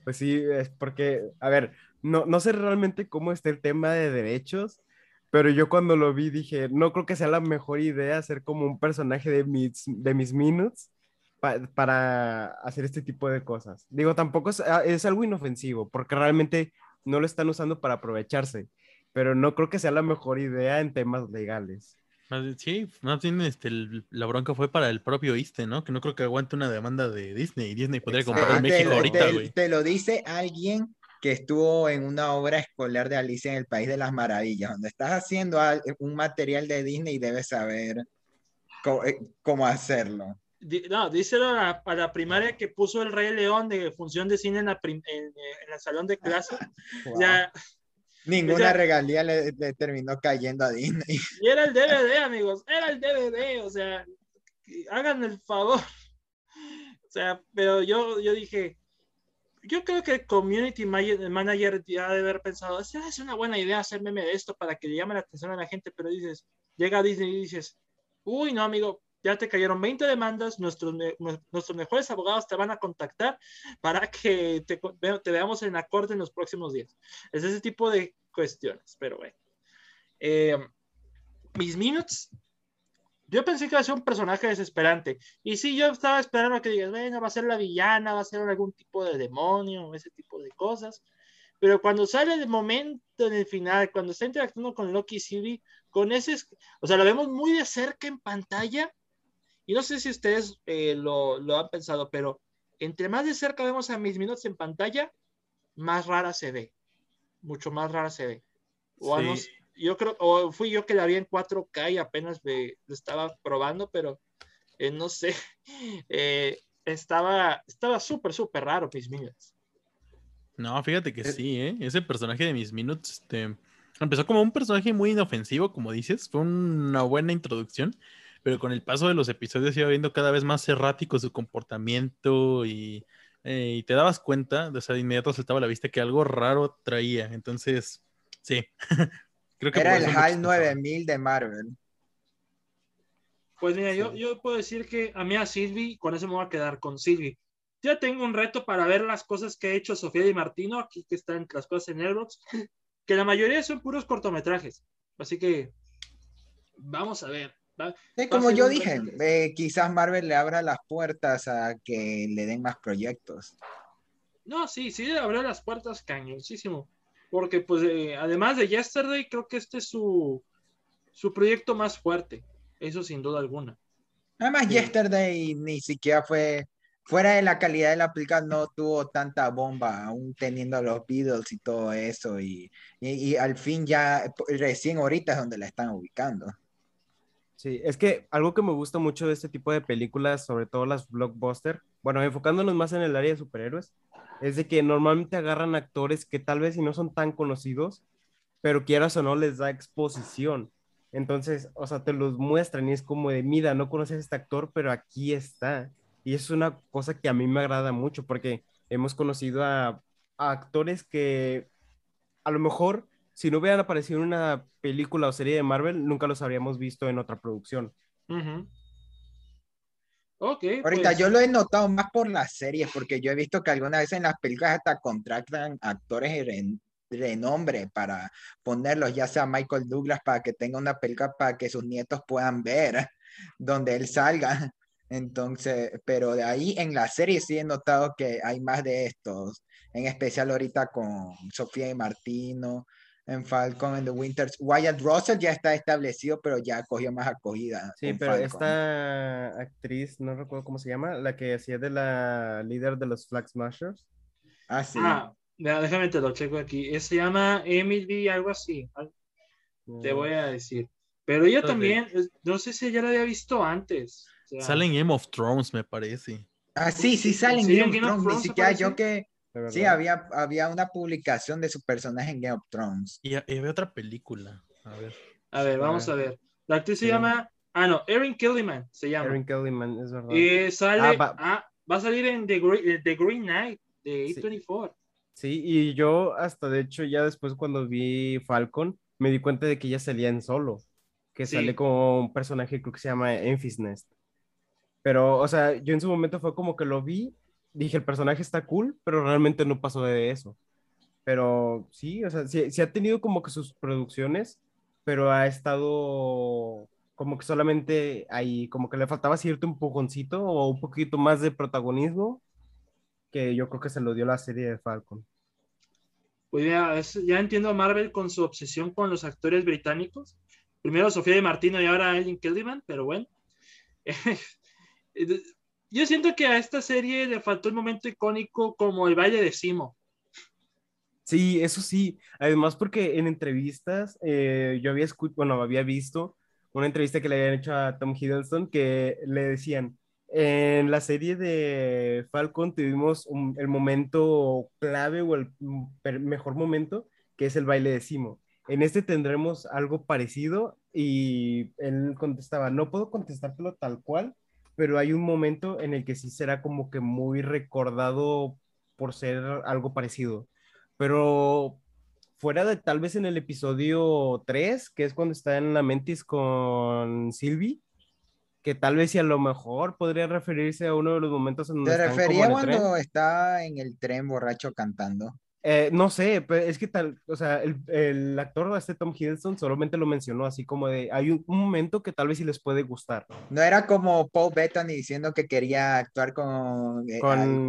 Pues sí, es porque, a ver, no, no sé realmente cómo está el tema de derechos, Pero yo cuando lo vi dije, no creo que sea la mejor idea hacer como un personaje de mis, de mis minutes pa- para hacer este tipo de cosas. Digo, tampoco es, ah, es algo inofensivo, porque realmente no lo están usando para aprovecharse, pero no creo que sea la mejor idea en temas legales. Más bien, Sí, más bien este, el- la bronca fue para el propio ISTE, ¿no? Que no creo que aguante una demanda de Disney. Y Disney podría comprar Ah, en te, México lo- ahorita, te- güey. te lo dice alguien que estuvo en una obra escolar de Alicia en el País de las Maravillas, donde estás haciendo al- un material de Disney y debes saber co- eh, cómo hacerlo. No, díselo a la, a la primaria que puso el Rey León de función de cine en, la prim- en, eh, en el salón de clase. Wow. [LAUGHS] Ya, Ninguna o sea- regalía le, le terminó cayendo a Disney. [LAUGHS] y era el DVD, amigos, era el DVD, o sea, hagan el favor. O sea, pero yo, yo dije, yo creo que el community ma- manager ya debe haber pensado, "Esa es una buena idea hacer meme de esto para que le llame la atención a la gente, pero dices, llega a Disney y dices, uy, no, amigo, ya te cayeron 20 demandas, nuestros, nuestros mejores abogados te van a contactar para que te, te veamos en la corte en los próximos días. Es ese tipo de cuestiones, pero bueno. Eh, mis minutes, yo pensé que iba a ser un personaje desesperante. Y sí, yo estaba esperando que digas, bueno, va a ser la villana, va a ser algún tipo de demonio, ese tipo de cosas. Pero cuando sale el momento en el final, cuando está interactuando con Loki y Sylvie, con ese, o sea, lo vemos muy de cerca en pantalla. Y no sé si ustedes eh, lo, lo han pensado, pero entre más de cerca vemos a mis minutos en pantalla, más rara se ve. Mucho más rara se ve. O Sí. yo creo, o fui yo que la vi en 4K y apenas me, lo estaba probando, pero eh, no sé. [LAUGHS] Eh, estaba estaba súper, súper raro mis minutes. No, fíjate que Eh, sí, ¿eh? Ese personaje de Miss Minutes este, empezó como un personaje muy inofensivo, como dices. Fue una buena introducción, pero con el paso de los episodios iba viendo cada vez más errático su comportamiento y, eh, y te dabas cuenta, o sea, de inmediato saltaba a la vista que algo raro traía. Entonces, sí. [LAUGHS] Creo que Era el HAL muchos pensaban. 9000 de Marvel. Pues mira, yo, Sí. yo puedo decir que a mí a Silvi, con eso me voy a quedar con Silvi. Ya tengo un reto para ver las cosas que ha hecho Sofía Di Martino, aquí que están las cosas en Airbox, que la mayoría son puros cortometrajes. Así que vamos a ver. Va- Sí, como yo dije, eh, quizás Marvel le abra las puertas a que le den más proyectos. No, sí, sí le abrió las puertas cañoncísimo. Porque, pues, eh, además de Yesterday, creo que este es su, su proyecto más fuerte. Eso sin duda alguna. Además, Sí. Yesterday ni siquiera fue, fuera de la calidad de la película, no tuvo tanta bomba, aún teniendo los Beatles y todo eso. Y, y, y al fin ya, recién ahorita es donde la están ubicando. Sí, es que algo que me gusta mucho de este tipo de películas, sobre todo las blockbuster, bueno, enfocándonos más en el área de superhéroes, es de que normalmente agarran actores que tal vez si no son tan conocidos, pero quieras o no les da exposición. Entonces, o sea, te los muestran y es como de, mira, no conoces a este actor, pero aquí está. Y es una cosa que a mí me agrada mucho porque hemos conocido a, a actores que a lo mejor si no hubieran aparecido en una película o serie de Marvel, nunca los habríamos visto en otra producción. Ujú. Ok. Ahorita pues, yo lo he notado más por las series, porque yo he visto que algunas veces en las películas hasta contratan actores de ren- renombre para ponerlos, ya sea Michael Douglas para que tenga una película para que sus nietos puedan ver [LAUGHS] donde él salga. Entonces, pero de ahí en la serie sí he notado que hay más de estos, en especial ahorita con Sofía y Martino, en Falcon and the Winters. Wyatt Russell ya está establecido, pero ya cogió más acogida. Sí, pero Falcon. esta actriz, no recuerdo cómo se llama, la que hacía de la líder de los Flag Smashers. Ah, sí. Ah, déjame te lo checo aquí. Se llama Emily, algo así. Te Mm, voy a decir. Pero ella también, no sé si ya la había visto antes. O sea, Sale en Game of Thrones, me parece. Ah, sí, sí salen Sí, Game en of Game of Thrones, ni siquiera yo que... Sí, había, había una publicación de su personaje en Game of Thrones. Y, y había otra película. A ver. A ver, vamos a ver. La actriz se Sí. llama. Ah, no, Erin Kellyman se llama. Erin Kellyman, es verdad. Eh, sale. Ah, Ah, va- va, a salir en The Green, eh, The Green Knight de Sí. A24. Sí, y yo hasta de hecho ya después cuando vi Falcon me di cuenta de que ella salía en solo, que Sí. sale como un personaje creo que se llama Enfys Nest. Pero, o sea, yo en su momento fue como que lo vi, dije el personaje está cool, pero realmente no pasó de eso. Pero sí, o sea, sí, sí ha tenido como que sus producciones pero ha estado como que solamente ahí, como que le faltaba cierto empujoncito o un poquito más de protagonismo, que yo creo que se lo dio la serie de Falcon. Pues ya, es- ya entiendo a Marvel con su obsesión con los actores británicos. Primero Sofía de Martino y ahora Ellen Kellyman, pero bueno. [LAUGHS] Yo siento que a esta serie le faltó el momento icónico como el baile de Simo. Sí, eso sí. Además, porque en entrevistas, eh, yo había escuchado, bueno, había visto una entrevista que le habían hecho a Tom Hiddleston que le decían, en la serie de Falcon tuvimos un- el momento clave o el mejor momento, que es el baile de Simo. En este tendremos algo parecido y él contestaba, no puedo contestártelo tal cual, pero hay un momento en el que sí será como que muy recordado por ser algo parecido. Pero fuera de tal vez en el episodio 3, que es cuando está en la Mentis con Sylvie, que tal vez y a lo mejor podría referirse a uno de los momentos en donde ¿Te refería el tren. cuando está en el tren borracho cantando? Eh, no sé, pero es que tal, o sea, el, el actor, este Tom Hiddleston, solamente lo mencionó así como de, hay un, un momento que tal vez sí les puede gustar. No era como Paul Bettany diciendo que quería actuar con, eh,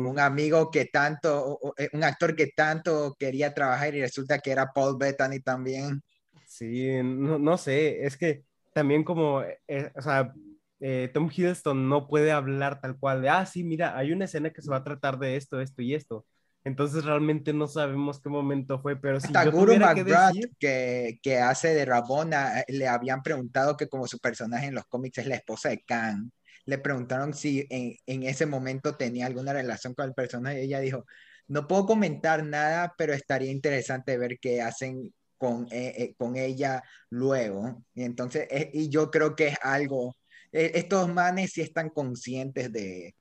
un amigo que tanto, o- o, eh, un actor que tanto quería trabajar y resulta que era Paul Bettany también. Sí, no, no sé, es que también como, eh, o sea, eh, Tom Hiddleston no puede hablar tal cual de, ah, sí, mira, hay una escena que se va a tratar de esto, esto y esto. Entonces realmente no sabemos qué momento fue, pero si Hasta yo Guru tuviera que McGrath, decir, que, que hace de Rabona, eh, le habían preguntado que como su personaje en los cómics es la esposa de Khan, le preguntaron si en, en ese momento tenía alguna relación con el personaje y ella dijo, no puedo comentar nada, pero estaría interesante ver qué hacen con, eh, eh, con ella luego. Y entonces, eh, y yo creo que es algo, eh, estos manes sí están conscientes de,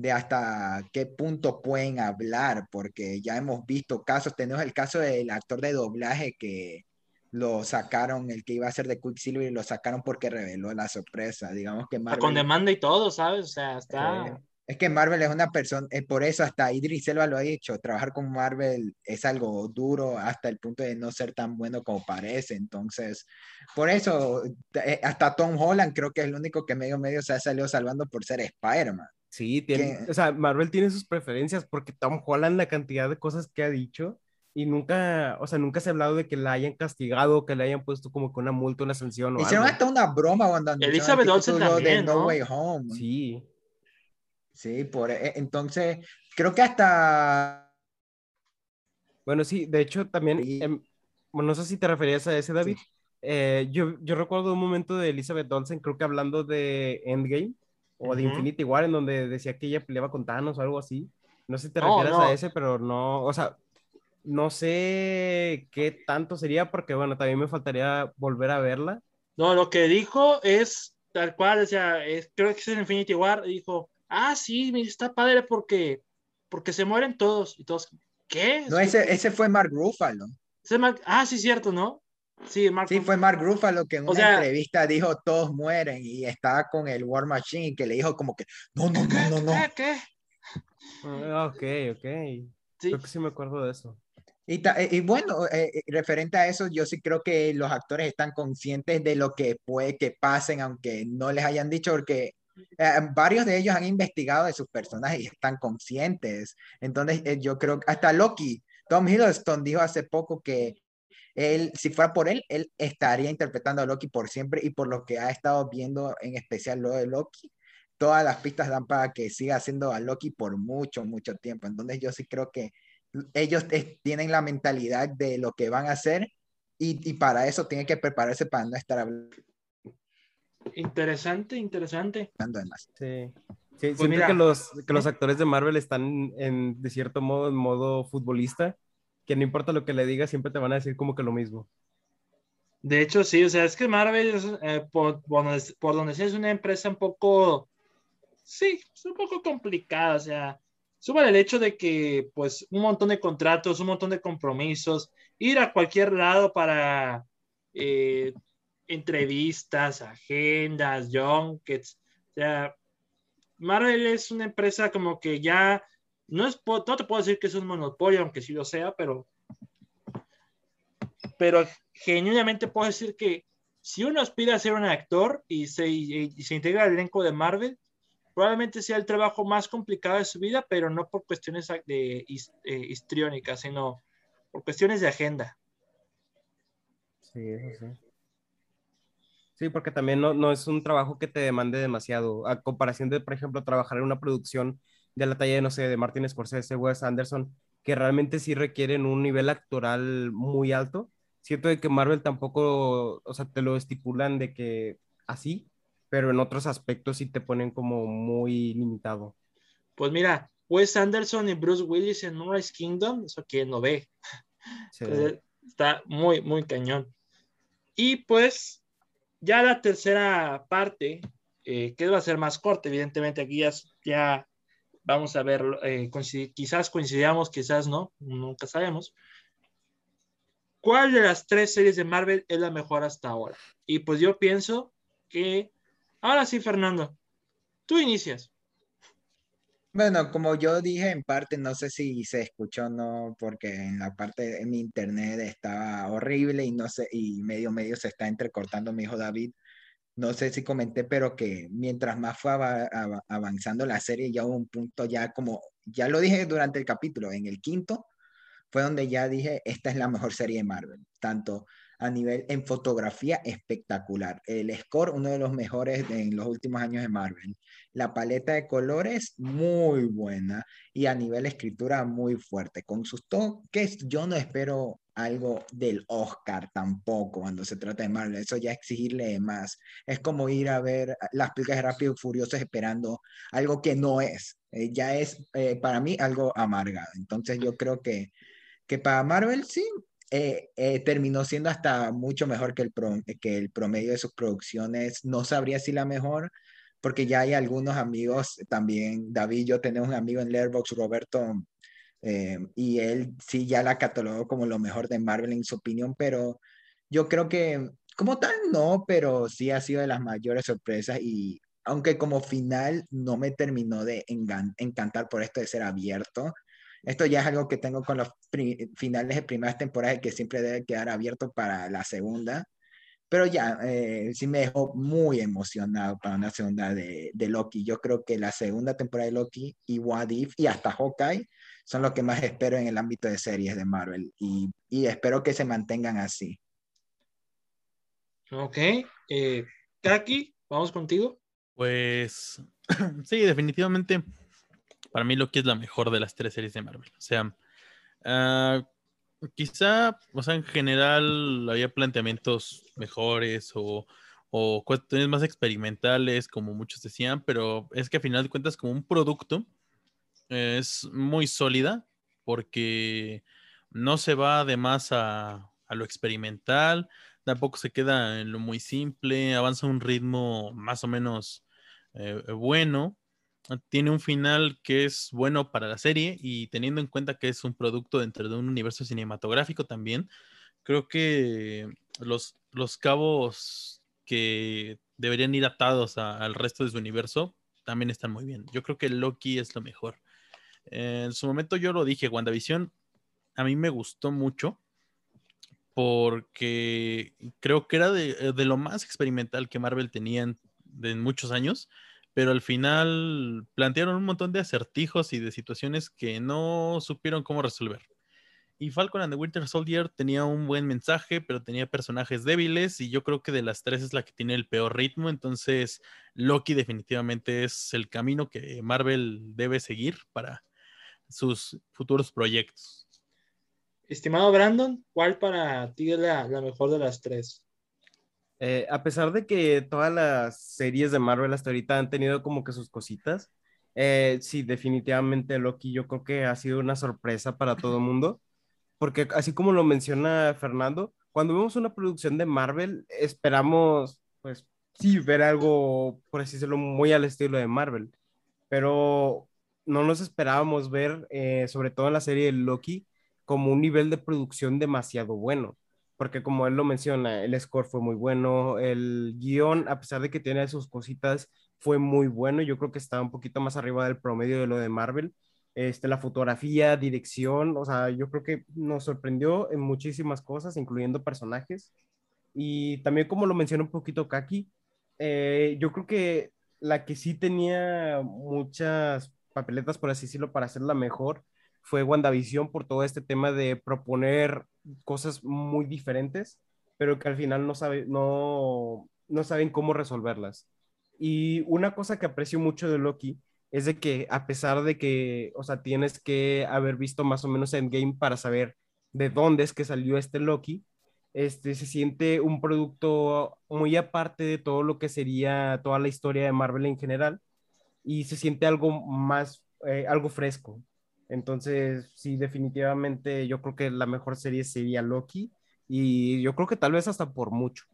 de hasta qué punto pueden hablar, porque ya hemos visto casos, tenemos el caso del actor de doblaje que lo sacaron, el que iba a ser de Quicksilver, y lo sacaron porque reveló la sorpresa. Digamos que Con Marvel, demanda y todo, ¿sabes? O sea, está... eh, es que Marvel es una persona, eh, por eso hasta Idris Elba lo ha dicho, trabajar con Marvel es algo duro hasta el punto de no ser tan bueno como parece, entonces, por eso, eh, hasta Tom Holland creo que es el único que medio medio se ha salido salvando por ser Spider-Man. Sí, tiene, ¿Qué? o sea, Marvel tiene sus preferencias porque Tom Holland la cantidad de cosas que ha dicho y nunca, o sea, nunca se ha hablado de que la hayan castigado, que le hayan puesto como que una multa, una sanción o Hicieron algo. hasta una broma cuando Elizabeth Olsen también, No ¿no? Way Home. Sí, Sí, por e- entonces creo que hasta Bueno, sí, de hecho también, Sí. bueno, no sé si te referías a ese, David. Eh, yo, yo recuerdo un momento de Elizabeth Olsen, creo que hablando de Endgame o de Ujú. Infinity War, en donde decía que ella peleaba con Thanos o algo así. No sé si te No, refieres no. a ese, pero no, o sea, no sé qué tanto sería, porque bueno, también me faltaría volver a verla. No, lo que dijo es tal cual, o sea, es- creo que es en Infinity War, dijo, ah, sí, está padre porque, porque se mueren todos, y todos, ¿qué? no ese ese fue Mark Ruffalo. Ese Mark- ah, sí, cierto, ¿no? Sí, Mark Sí, fue Mark Ruffalo que en O una sea- entrevista dijo todos mueren y estaba con el War Machine y que le dijo como que no, no, no, no, no. ¿Qué? ¿Qué? Ah, ok, ok. Sí. Creo que sí me acuerdo de eso. Y, ta- y bueno, eh, eh, referente a eso, yo sí creo que los actores están conscientes de lo que puede que pasen, aunque no les hayan dicho, porque eh, varios de ellos han investigado de sus personajes y están conscientes. Entonces, eh, yo creo que hasta Loki, Tom Hiddleston dijo hace poco que él, si fuera por él, él estaría interpretando a Loki por siempre y por lo que ha estado viendo en especial lo de Loki, todas las pistas dan para que siga haciendo a Loki por mucho, mucho tiempo. Entonces, yo sí creo que ellos tienen la mentalidad de lo que van a hacer y, y para eso tienen que prepararse para no estar hablando Interesante, interesante. Sí. Sí, siento Pues mira. que los, que los actores de Marvel están en, de cierto modo en modo futbolista, que no importa lo que le digas, siempre te van a decir como que lo mismo. De hecho, sí, o sea, es que Marvel, eh, por, por donde sea, es una empresa un poco, sí, es un poco complicada, o sea, suma el hecho de que, pues, un montón de contratos, un montón de compromisos, ir a cualquier lado para eh, entrevistas, agendas, junkets, o sea, Marvel es una empresa como que ya, no, es, no te puedo decir que es un monopolio, aunque sí lo sea, pero pero genuinamente puedo decir que si uno aspira a ser un actor y se, se integra al elenco de Marvel, probablemente sea el trabajo más complicado de su vida, pero no por cuestiones de, eh, histriónicas, sino por cuestiones de agenda. Sí, eso sí. Sí, porque también no, no, es un trabajo que te demande demasiado. A comparación de, por ejemplo, trabajar en una producción de la talla de, no sé, de Martin Scorsese, Wes Anderson, que realmente sí requieren un nivel actoral muy alto. Siento de que Marvel tampoco, o sea, te lo estipulan de que así, pero en otros aspectos sí te ponen como muy limitado. Pues mira, Wes Anderson y Bruce Willis en Moonrise Kingdom, eso que no ve. [LAUGHS] está muy, muy cañón. Y pues ya la tercera parte, eh, que va a ser más corta, evidentemente aquí ya, vamos a ver, eh, quizás coincidamos, quizás no, nunca sabemos. ¿Cuál de las tres series de Marvel es la mejor hasta ahora? Y pues yo pienso que Ahora sí, Fernando, tú inicias. Bueno, como yo dije en parte, no sé si se escuchó o no, porque en la parte de mi internet estaba horrible y no sé, y medio medio se está entrecortando mi hijo David. No sé si comenté, pero que mientras más fue avanzando la serie, ya hubo un punto ya como, ya lo dije durante el capítulo, en el quinto, fue donde ya dije, esta es la mejor serie de Marvel, tanto a nivel en fotografía espectacular. El score, uno de los mejores en los últimos años de Marvel. La paleta de colores, muy buena. Y a nivel escritura, muy fuerte. Con sus toques, yo no espero algo del Oscar tampoco cuando se trata de Marvel. Eso ya exigirle más. Es como ir a ver las películas de Rápido y Furioso esperando algo que no es. Eh, ya es eh, para mí algo amargado. Entonces yo creo que, que para Marvel sí, eh, terminó siendo hasta mucho mejor que el, que el promedio de sus producciones. No sabría si la mejor, porque ya hay algunos amigos también. David, yo tenemos un amigo en Letterboxd, Roberto, eh, y él sí ya la catalogó como lo mejor de Marvel en su opinión, pero yo creo que como tal no, pero sí ha sido de las mayores sorpresas y aunque como final no me terminó de encantar por esto de ser abierto, esto ya es algo que tengo con los finales de primeras temporadas que siempre debe quedar abierto para la segunda. Pero ya, eh, sí me dejó muy emocionado para una segunda de, de, Loki. Yo creo que la segunda temporada de Loki y What If y hasta Hawkeye son lo que más espero en el ámbito de series de Marvel. Y, y espero que se mantengan así. Ok. Eh, Kaki, vamos contigo. Pues [CLEARS THROAT] sí, definitivamente para mí Loki es la mejor de las tres series de Marvel. O sea, uh, quizá, o sea, en general había planteamientos mejores o, o, cuestiones más experimentales, como muchos decían, pero es que a final de cuentas, como un producto, es muy sólida porque no se va además a, a lo experimental, tampoco se queda en lo muy simple, avanza un ritmo más o menos eh, bueno tiene un final que es bueno para la serie y teniendo en cuenta que es un producto dentro de un universo cinematográfico también, creo que los, los cabos que deberían ir atados al resto de su universo también están muy bien. Yo creo que Loki es lo mejor. En su momento yo lo dije, WandaVision a mí me gustó mucho porque creo que era de, de lo más experimental que Marvel tenía en muchos años pero al final plantearon un montón de acertijos y de situaciones que no supieron cómo resolver. Y Falcon and the Winter Soldier tenía un buen mensaje, pero tenía personajes débiles y yo creo que de las tres es la que tiene el peor ritmo, entonces Loki definitivamente es el camino que Marvel debe seguir para sus futuros proyectos. Estimado Brandon, ¿cuál para ti es la, la mejor de las tres? Eh, a pesar de que todas las series de Marvel hasta ahorita han tenido como que sus cositas, eh, sí, definitivamente Loki yo creo que ha sido una sorpresa para todo el [LAUGHS] mundo, porque así como lo menciona Fernando, cuando vemos una producción de Marvel, esperamos, pues, sí, ver algo, por así decirlo, muy al estilo de Marvel, pero no nos esperábamos ver, eh, sobre todo en la serie de Loki, como un nivel de producción demasiado bueno porque como él lo menciona, el score fue muy bueno, el guion, a pesar de que tiene sus cositas, fue muy bueno, yo creo que está un poquito más arriba del promedio de lo de Marvel. Este, la fotografía, dirección, o sea, yo creo que nos sorprendió en muchísimas cosas, incluyendo personajes. Y también como lo mencionó un poquito Kaki, eh, yo creo que la que sí tenía muchas papeletas, por así decirlo, para hacerla mejor, fue WandaVision por todo este tema de proponer cosas muy diferentes, pero que al final no, sabe, no, no saben cómo resolverlas. Y una cosa que aprecio mucho de Loki es de que a pesar de que, o sea, tienes que haber visto más o menos Endgame para saber de dónde es que salió este Loki, este, se siente un producto muy aparte de todo lo que sería toda la historia de Marvel en general y se siente algo más, eh, algo fresco. Entonces, sí, definitivamente yo creo que la mejor serie sería Loki y yo creo que tal vez hasta por mucho.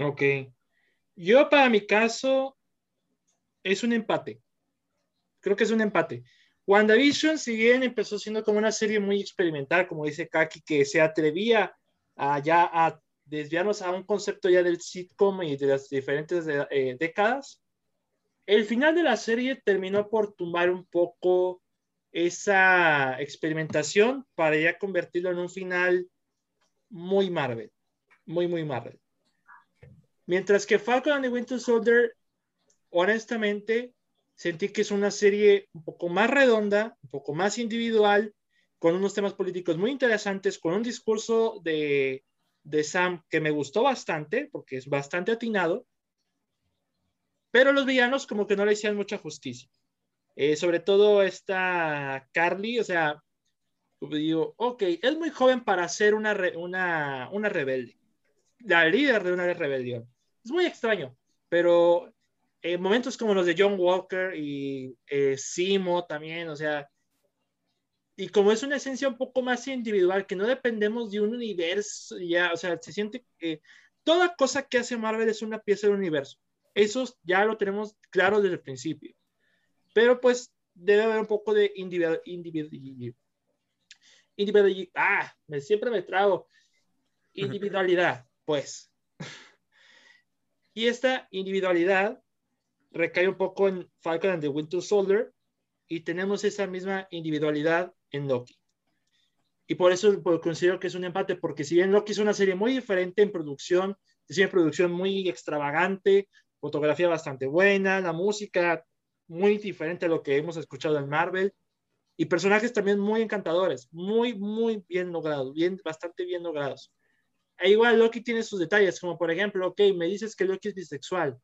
Ok. Yo para mi caso es un empate. Creo que es un empate. WandaVision, si bien empezó siendo como una serie muy experimental, como dice Kaki, que se atrevía a ya a desviarnos a un concepto ya del sitcom y de las diferentes eh, décadas, el final de la serie terminó por tumbar un poco esa experimentación para ya convertirlo en un final muy Marvel, muy, muy Marvel. Mientras que Falcon and the Winter Soldier, honestamente, sentí que es una serie un poco más redonda, un poco más individual, con unos temas políticos muy interesantes, con un discurso de, de Sam que me gustó bastante, porque es bastante atinado, pero los villanos como que no le hicieron mucha justicia. Eh, sobre todo esta Carly, o sea, digo, ok, es muy joven para ser una, una, una rebelde, la líder de una rebelión. Es muy extraño, pero en momentos como los de John Walker y eh, Simo también, o sea, y como es una esencia un poco más individual, que no dependemos de un universo, ya, o sea, se siente que toda cosa que hace Marvel es una pieza del universo. Eso ya lo tenemos claro desde el principio. Pero pues debe haber un poco de individual, individual, individual ah, me, siempre me trago, [LAUGHS] individualidad, pues. y esta individualidad recae un poco en Falcon and the Winter Soldier y tenemos esa misma individualidad en Loki. Y por eso considero que es un empate, porque si bien Loki es una serie muy diferente en producción, es una producción muy extravagante, fotografía bastante buena, la música muy diferente a lo que hemos escuchado en Marvel y personajes también muy encantadores, muy, muy bien logrados, bien, bastante bien logrados. E igual Loki tiene sus detalles, como por ejemplo, ok, me dices que Loki es bisexual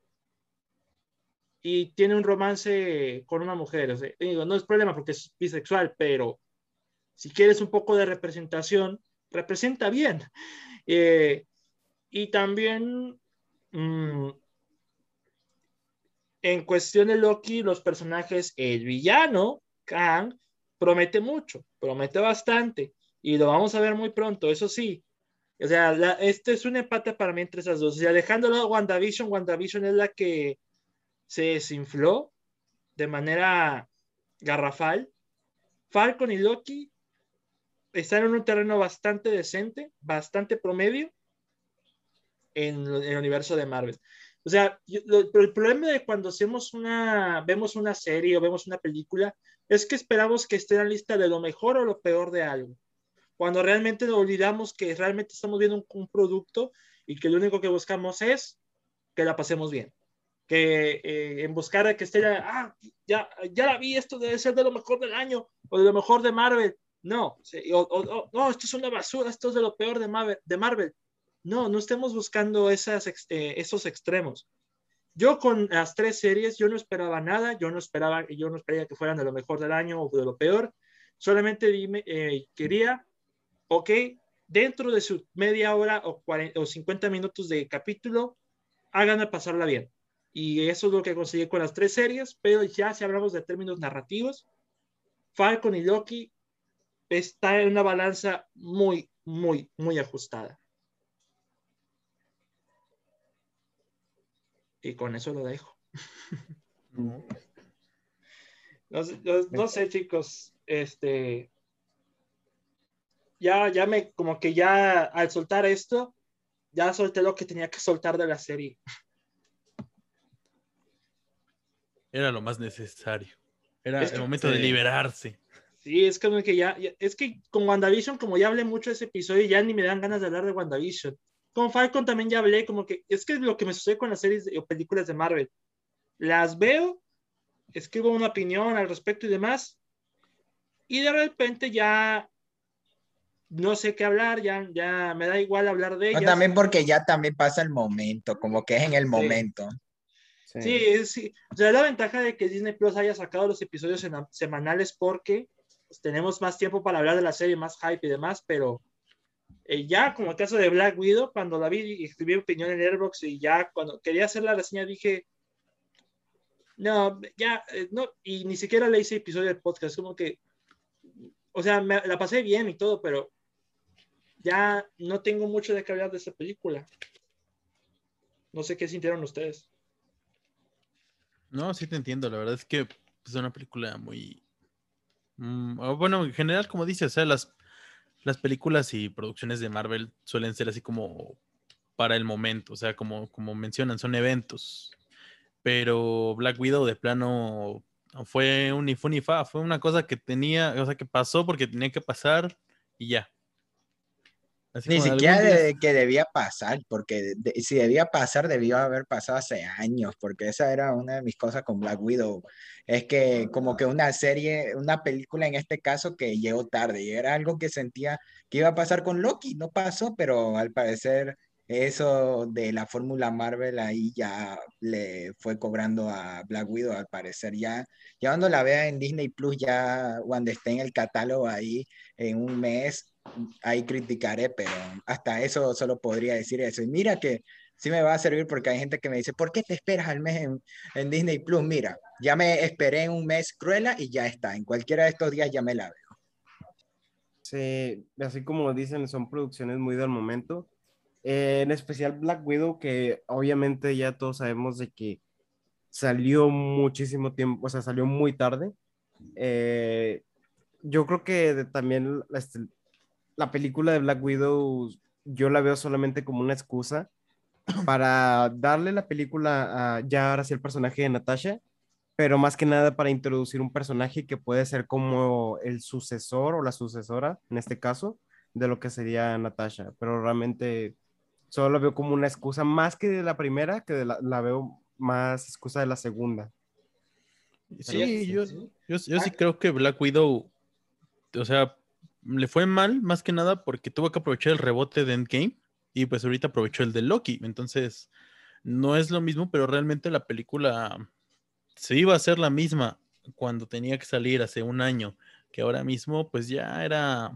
y tiene un romance con una mujer, o sea, digo, no es problema porque es bisexual, pero si quieres un poco de representación, representa bien. [LAUGHS] Eh, y también mmm, en cuestión de Loki, los personajes, el villano, Kang, promete mucho, promete bastante, y lo vamos a ver muy pronto, eso sí. O sea, este es un empate para mí entre esas dos. O sea, dejándolo WandaVision, WandaVision es la que se desinfló de manera garrafal. Falcon y Loki están en un terreno bastante decente, bastante promedio en el universo de Marvel. O sea, el problema de cuando hacemos una, vemos una serie o vemos una película es que esperamos que esté en la lista de lo mejor o lo peor de algo. Cuando realmente nos olvidamos que realmente estamos viendo un, producto y que lo único que buscamos es que la pasemos bien. Que eh, en buscar a que esté, ah, ya, ya la vi, esto debe ser de lo mejor del año o de lo mejor de Marvel. No, no, esto es una basura, esto es de lo peor de Marvel. De Marvel. No, no estemos buscando eh, esos extremos. Yo con las tres series, yo no esperaba nada, yo no esperaba, yo no esperaba que fueran de lo mejor del año o de lo peor, solamente dime, eh, quería, ok, dentro de su media hora o, 40, o 50 minutos de capítulo, háganme pasarla bien. Y eso es lo que conseguí con las tres series, pero ya si hablamos de términos narrativos, Falcon y Loki está en una balanza muy, muy, muy ajustada. Y con eso lo dejo. [LAUGHS] no, sé, chicos, este, ya, ya me, como que ya al soltar esto, ya solté lo que tenía que soltar de la serie. Era lo más necesario. Era el momento de liberarse. Sí, es como que ya, ya- es que con WandaVision, como ya hablé mucho de ese episodio, ya ni me dan ganas de hablar de WandaVision. Con Falcon también ya hablé, como que es que es lo que me sucede con las series de- o películas de Marvel. Las veo, escribo una opinión al respecto y demás, y de repente ya no sé qué hablar, ya, ya me da igual hablar de O ellas. también porque ya también pasa el momento, como que es en el momento. Sí. Sí, es- sí. O sea, la ventaja de que Disney Plus haya sacado los episodios semanales porque pues, tenemos más tiempo para hablar de la serie, más hype y demás, pero eh, ya como el caso de Black Widow, cuando la vi y escribí opinión en Airbox y ya cuando quería hacer la reseña dije, no, ya, eh, no, y ni siquiera le hice episodio del podcast, como que, o sea, me- la pasé bien y todo, pero ya no tengo mucho de qué hablar de esta película. No sé qué sintieron ustedes. No, sí te entiendo. La verdad es que es una película muy. mm, bueno, en general, como dices, o sea, las, las películas y producciones de Marvel suelen ser así como para el momento. O sea, como, como mencionan, son eventos. Pero Black Widow de plano fue un ni fu ni fa. Fue una cosa que tenía, o sea, que pasó porque tenía que pasar y ya. Así Ni de siquiera día- de- que debía pasar, porque de- si debía pasar, debió haber pasado hace años, porque esa era una de mis cosas con Black Widow. Es que como que una serie, una película en este caso que llegó tarde, y era algo que sentía que iba a pasar con Loki, no pasó, pero al parecer eso de la fórmula Marvel ahí ya le fue cobrando a Black Widow, al parecer ya, ya cuando la vea en Disney Plus, ya cuando esté en el catálogo ahí en un mes, ahí criticaré, pero hasta eso solo podría decir eso. Y mira que sí me va a servir porque hay gente que me dice, ¿por qué te esperas al mes en, en Disney Plus? Mira, ya me esperé un mes Cruella y ya está. En cualquiera de estos días ya me la veo. Sí, así como dicen, son producciones muy del momento. Eh, en especial Black Widow, que obviamente ya todos sabemos de que salió muchísimo tiempo, o sea, salió muy tarde. Eh, yo creo que también la, la película de Black Widow, yo la veo solamente como una excusa para darle la película a ya ahora sí el personaje de Natasha, pero más que nada para introducir un personaje que puede ser como el sucesor o la sucesora, en este caso, de lo que sería Natasha, pero realmente solo lo veo como una excusa más que de la primera, que de la, la veo más excusa de la segunda. Sí, yo, sí. yo, yo sí Ah. creo que Black Widow, o sea, le fue mal más que nada porque tuvo que aprovechar el rebote de Endgame y pues ahorita aprovechó el de Loki. Entonces, no es lo mismo, pero realmente la película se iba a hacer la misma cuando tenía que salir hace un año, que ahora mismo pues ya era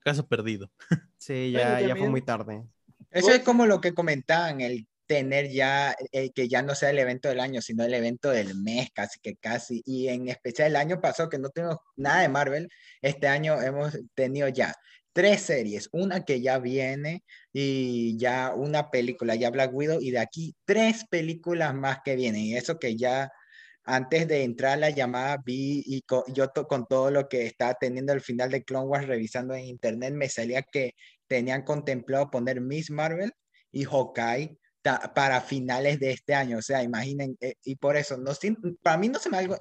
caso perdido. Sí, ya, ya fue muy tarde. Eso es como lo que comentaban, el tener ya, eh, que ya no sea el evento del año, sino el evento del mes, casi que casi. Y en especial el año pasado, que no tuvimos nada de Marvel, este año hemos tenido ya tres series, una que ya viene y ya una película, ya Black Widow, y de aquí tres películas más que vienen. Y eso que ya antes de entrar a la llamada vi y yo to- con todo lo que estaba teniendo al final de Clone Wars revisando en internet, me salía que tenían contemplado poner Miss Marvel y Hawkeye para finales de este año. O sea, imaginen, eh, y por eso, no, para mí no se me algo,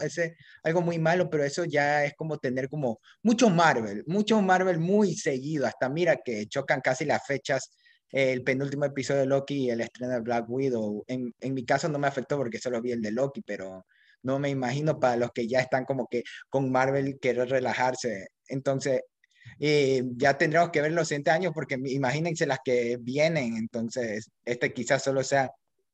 algo muy malo, pero eso ya es como tener como mucho Marvel, mucho Marvel muy seguido. Hasta mira que chocan casi las fechas. El penúltimo episodio de Loki y el estreno de Black Widow. En, en mi caso no me afectó porque solo vi el de Loki, pero no me imagino para los que ya están como que con Marvel querer relajarse. Entonces, eh, ya tendremos que ver los siguientes años porque imagínense las que vienen. Entonces, este quizás solo sea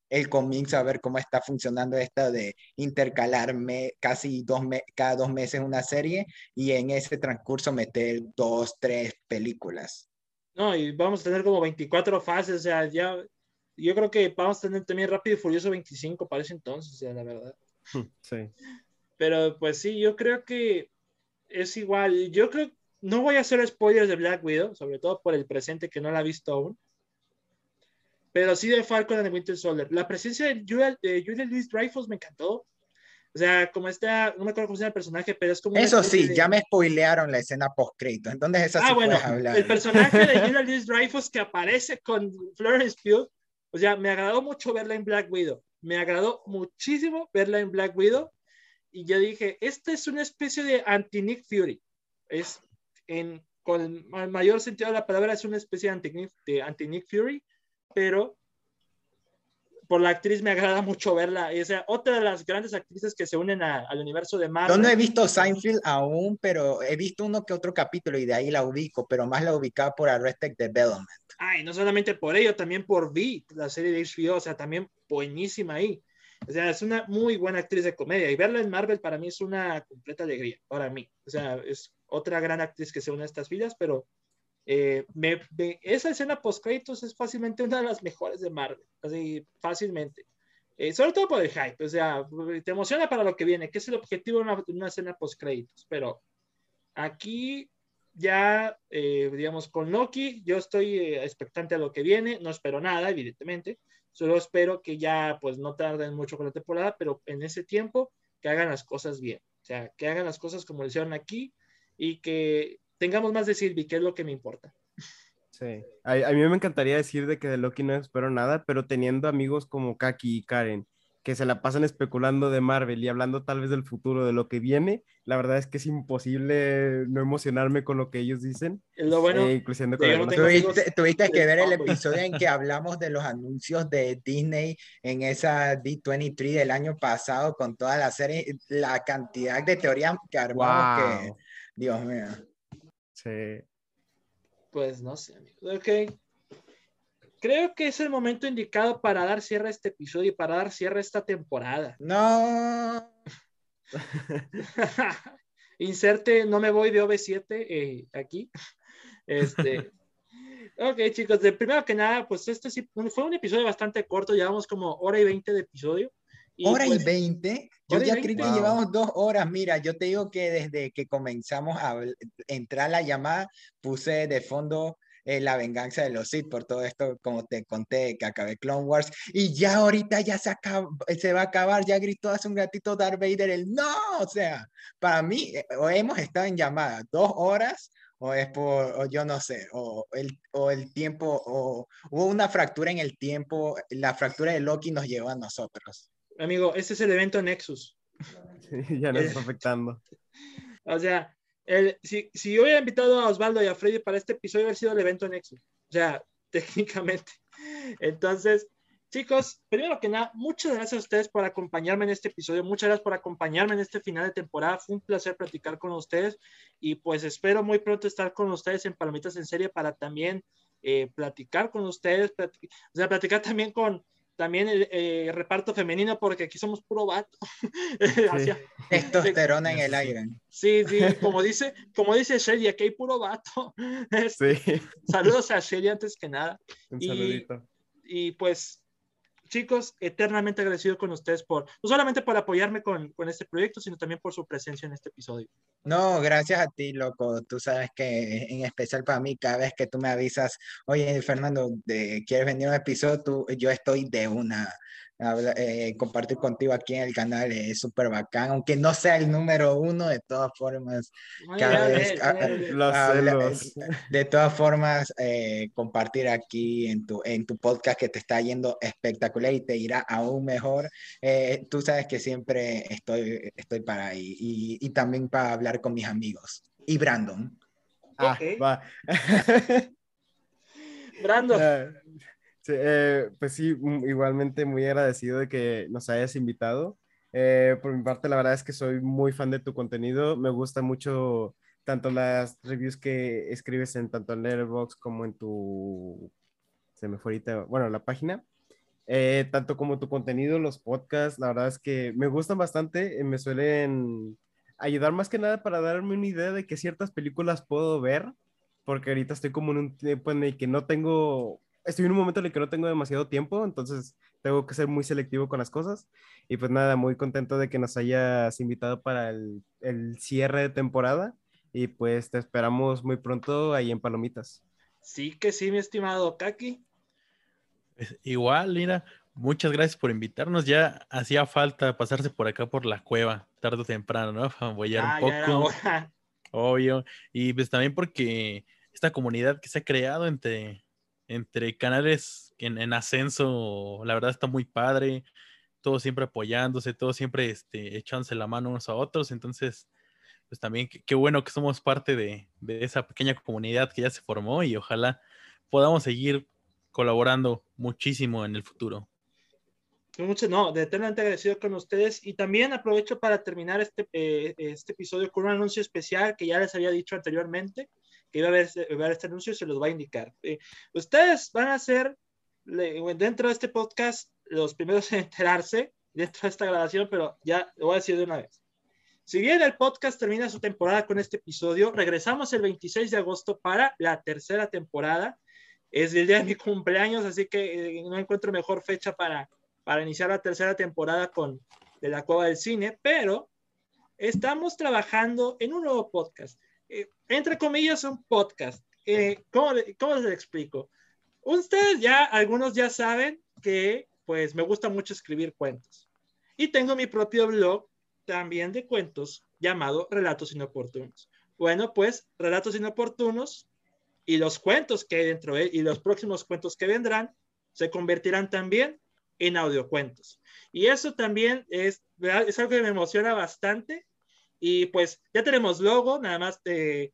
el comienzo a ver cómo está funcionando esto de intercalar me- casi dos me- cada dos meses una serie y en ese transcurso meter dos, tres películas. No, y vamos a tener como 24 fases, o sea, ya, yo creo que vamos a tener también Rápido y Furioso 25 para ese entonces, o sea, la verdad. [LAUGHS] Sí. Pero pues sí, yo creo que es igual. Yo creo, no voy a hacer spoilers de Black Widow, sobre todo por el presente que no la he visto aún. Pero sí de Falcon and the Winter Soldier. La presencia de Julia, de Julia Louis Dreyfus me encantó. O sea, como está, no me acuerdo cómo se llama el personaje, pero es como. Eso sí, de- ya me spoilearon la escena post-crédito, entonces esa sí Ah, bueno, puedes hablar. el personaje de Julia Louis Dreyfus que aparece con Florence Pugh, o sea, me agradó mucho verla en Black Widow. Me agradó muchísimo verla en Black Widow. Y yo dije, esta es una especie de anti-Nick Fury. es en, con el mayor sentido de la palabra, es una especie de anti-Nick Fury, pero por la actriz me agrada mucho verla. Es otra de las grandes actrices que se unen al universo de Marvel. Yo no he visto Seinfeld aún, pero he visto uno que otro capítulo y de ahí la ubico, pero más la ubicaba por Arrested Development. Ay, no solamente por ello, también por V, la serie de HBO, o sea, también buenísima ahí. O sea, es una muy buena actriz de comedia y verla en Marvel para mí es una completa alegría, para mí. O sea, es otra gran actriz que se une a estas vidas, pero eh, esa escena post créditos es fácilmente una de las mejores de Marvel, así fácilmente. Eh, sobre todo por el hype, o sea, te emociona para lo que viene, que es el objetivo de una, una escena post créditos, pero aquí ya, eh, digamos, con Loki, yo estoy expectante a lo que viene, no espero nada, evidentemente, solo espero que ya, pues, no tarden mucho con la temporada, pero en ese tiempo, que hagan las cosas bien, o sea, que hagan las cosas como lo hicieron aquí y que tengamos más de Sylvie, que es lo que me importa. Sí, a, a, mí me encantaría decir de que de Loki no espero nada, pero teniendo amigos como Kaki y Karen, que se la pasan especulando de Marvel y hablando tal vez del futuro, de lo que viene, la verdad es que es imposible no emocionarme con lo que ellos dicen. Lo bueno, eh, incluyendo con no tuviste, tuviste que ver el episodio en [LAUGHS] que hablamos de los anuncios de Disney en esa D23 del año pasado con toda la serie, la cantidad de teorías que armamos que, Dios mío. Sí. Pues no sé, Ok. Creo que es el momento indicado para dar cierre a este episodio y para dar cierre a esta temporada. No. [LAUGHS] Inserte, no me voy de OV7 eh, aquí. Este. [LAUGHS] ok, chicos, de primero que nada, pues este sí fue un episodio bastante corto, llevamos como hora y veinte de episodio. hora y pues, veinte. Yo ya creo que llevamos dos horas. Mira, yo te digo que desde que comenzamos a entrar la llamada, puse de fondo eh, la venganza de los Sith por todo esto, como te conté, que acabé Clone Wars. Y ya ahorita ya se, acaba, se va a acabar. Ya gritó hace un gatito Darth Vader el no. O sea, para mí, eh, o hemos estado en llamada dos horas o es por, o yo no sé, o el, o el tiempo, o hubo una fractura en el tiempo, la fractura de Loki nos llevó a nosotros. Amigo, este es el evento Nexus. [LAUGHS] ya nos está afectando. [LAUGHS] O sea, si, yo hubiera invitado a Osvaldo y a Freddy para este episodio, hubiera sido el evento Nexus. O sea, [LAUGHS] técnicamente. Entonces, chicos, primero que nada, muchas gracias a ustedes por acompañarme en este episodio. Muchas gracias por acompañarme en este final de temporada. Fue un placer platicar con ustedes y pues espero muy pronto estar con ustedes en Palomitas en Serie para también eh, platicar con ustedes, o sea, platicar también con también el eh, reparto femenino, porque aquí somos puro vato. [LAUGHS] Sí. Testosterona en el aire. Sí, sí, como dice, como dice Shelly, aquí hay puro vato. [LAUGHS] Sí. Saludos a Shelly antes que nada. Un saludito. Y pues chicos, eternamente agradecido con ustedes por, no solamente por apoyarme con, con, este proyecto, sino también por su presencia en este episodio. No, gracias a ti, loco. Tú sabes que en especial para mí, cada vez que tú me avisas, oye, Fernando, ¿quieres venir a un episodio? Tú, yo estoy de una eh, compartir contigo aquí en el canal es súper bacán, aunque no sea el número uno, de todas formas, cada vez, de todas formas, eh, compartir aquí en tu, en tu podcast que te está yendo espectacular y te irá aún mejor. Eh, tú sabes que siempre estoy, estoy para ahí y, y también para hablar con mis amigos. Y Brandon. Ah, va. Brandon. [LAUGHS] Eh, pues sí, mm, igualmente muy agradecido de que nos hayas invitado. Eh, por mi parte, la verdad es que soy muy fan de tu contenido. Me gusta mucho tanto las reviews que escribes en tanto en Letterboxd como en tu... Se me fue ahorita, bueno, la página. Eh, tanto como tu contenido, los podcasts, la verdad es que me gustan bastante. me suelen ayudar más que nada para darme una idea de qué ciertas películas puedo ver, porque ahorita estoy como en un tiempo en el que no tengo estoy en un momento en el que no tengo demasiado tiempo, entonces tengo que ser muy selectivo con las cosas. Y pues nada, muy contento de que nos hayas invitado para el, el cierre de temporada. Y pues te esperamos muy pronto ahí en Palomitas. Sí que sí, mi estimado Kaki. Igual, mira, muchas gracias por invitarnos. Ya hacía falta pasarse por acá por la cueva, tarde o temprano, ¿no? [LAUGHS] Para apoyar un ah, poco. Obvio. Y pues también porque esta comunidad que se ha creado entre entre canales en, ascenso, la verdad está muy padre, todos siempre apoyándose, todos siempre este, echándose la mano unos a otros, entonces, pues también qué bueno que somos parte de, de esa pequeña comunidad que ya se formó y ojalá podamos seguir colaborando muchísimo en el futuro. Mucho, no, de eternamente agradecido con ustedes y también aprovecho para terminar este, eh, este episodio con un anuncio especial que ya les había dicho anteriormente, que iba a haber, este anuncio se los va a indicar. Eh, ustedes van a ser dentro de este podcast los primeros en enterarse dentro de esta grabación, pero ya lo voy a decir de una vez. Si bien el podcast termina su temporada con este episodio, regresamos el 26 de agosto para la tercera temporada. Es el día de mi cumpleaños, así que eh, no encuentro mejor fecha para, para iniciar la tercera temporada con de la Cueva del Cine, pero estamos trabajando en un nuevo podcast. Eh, entre comillas, un podcast. Eh, ¿cómo, ¿Cómo les explico? Ustedes ya, algunos ya saben que pues me gusta mucho escribir cuentos. Y tengo mi propio blog también de cuentos llamado Relatos Inoportunos. Bueno, pues Relatos Inoportunos y los cuentos que hay dentro de él y los próximos cuentos que vendrán se convertirán también en audiocuentos. Y eso también es, es algo que me emociona bastante. Y pues ya tenemos logo, nada más eh,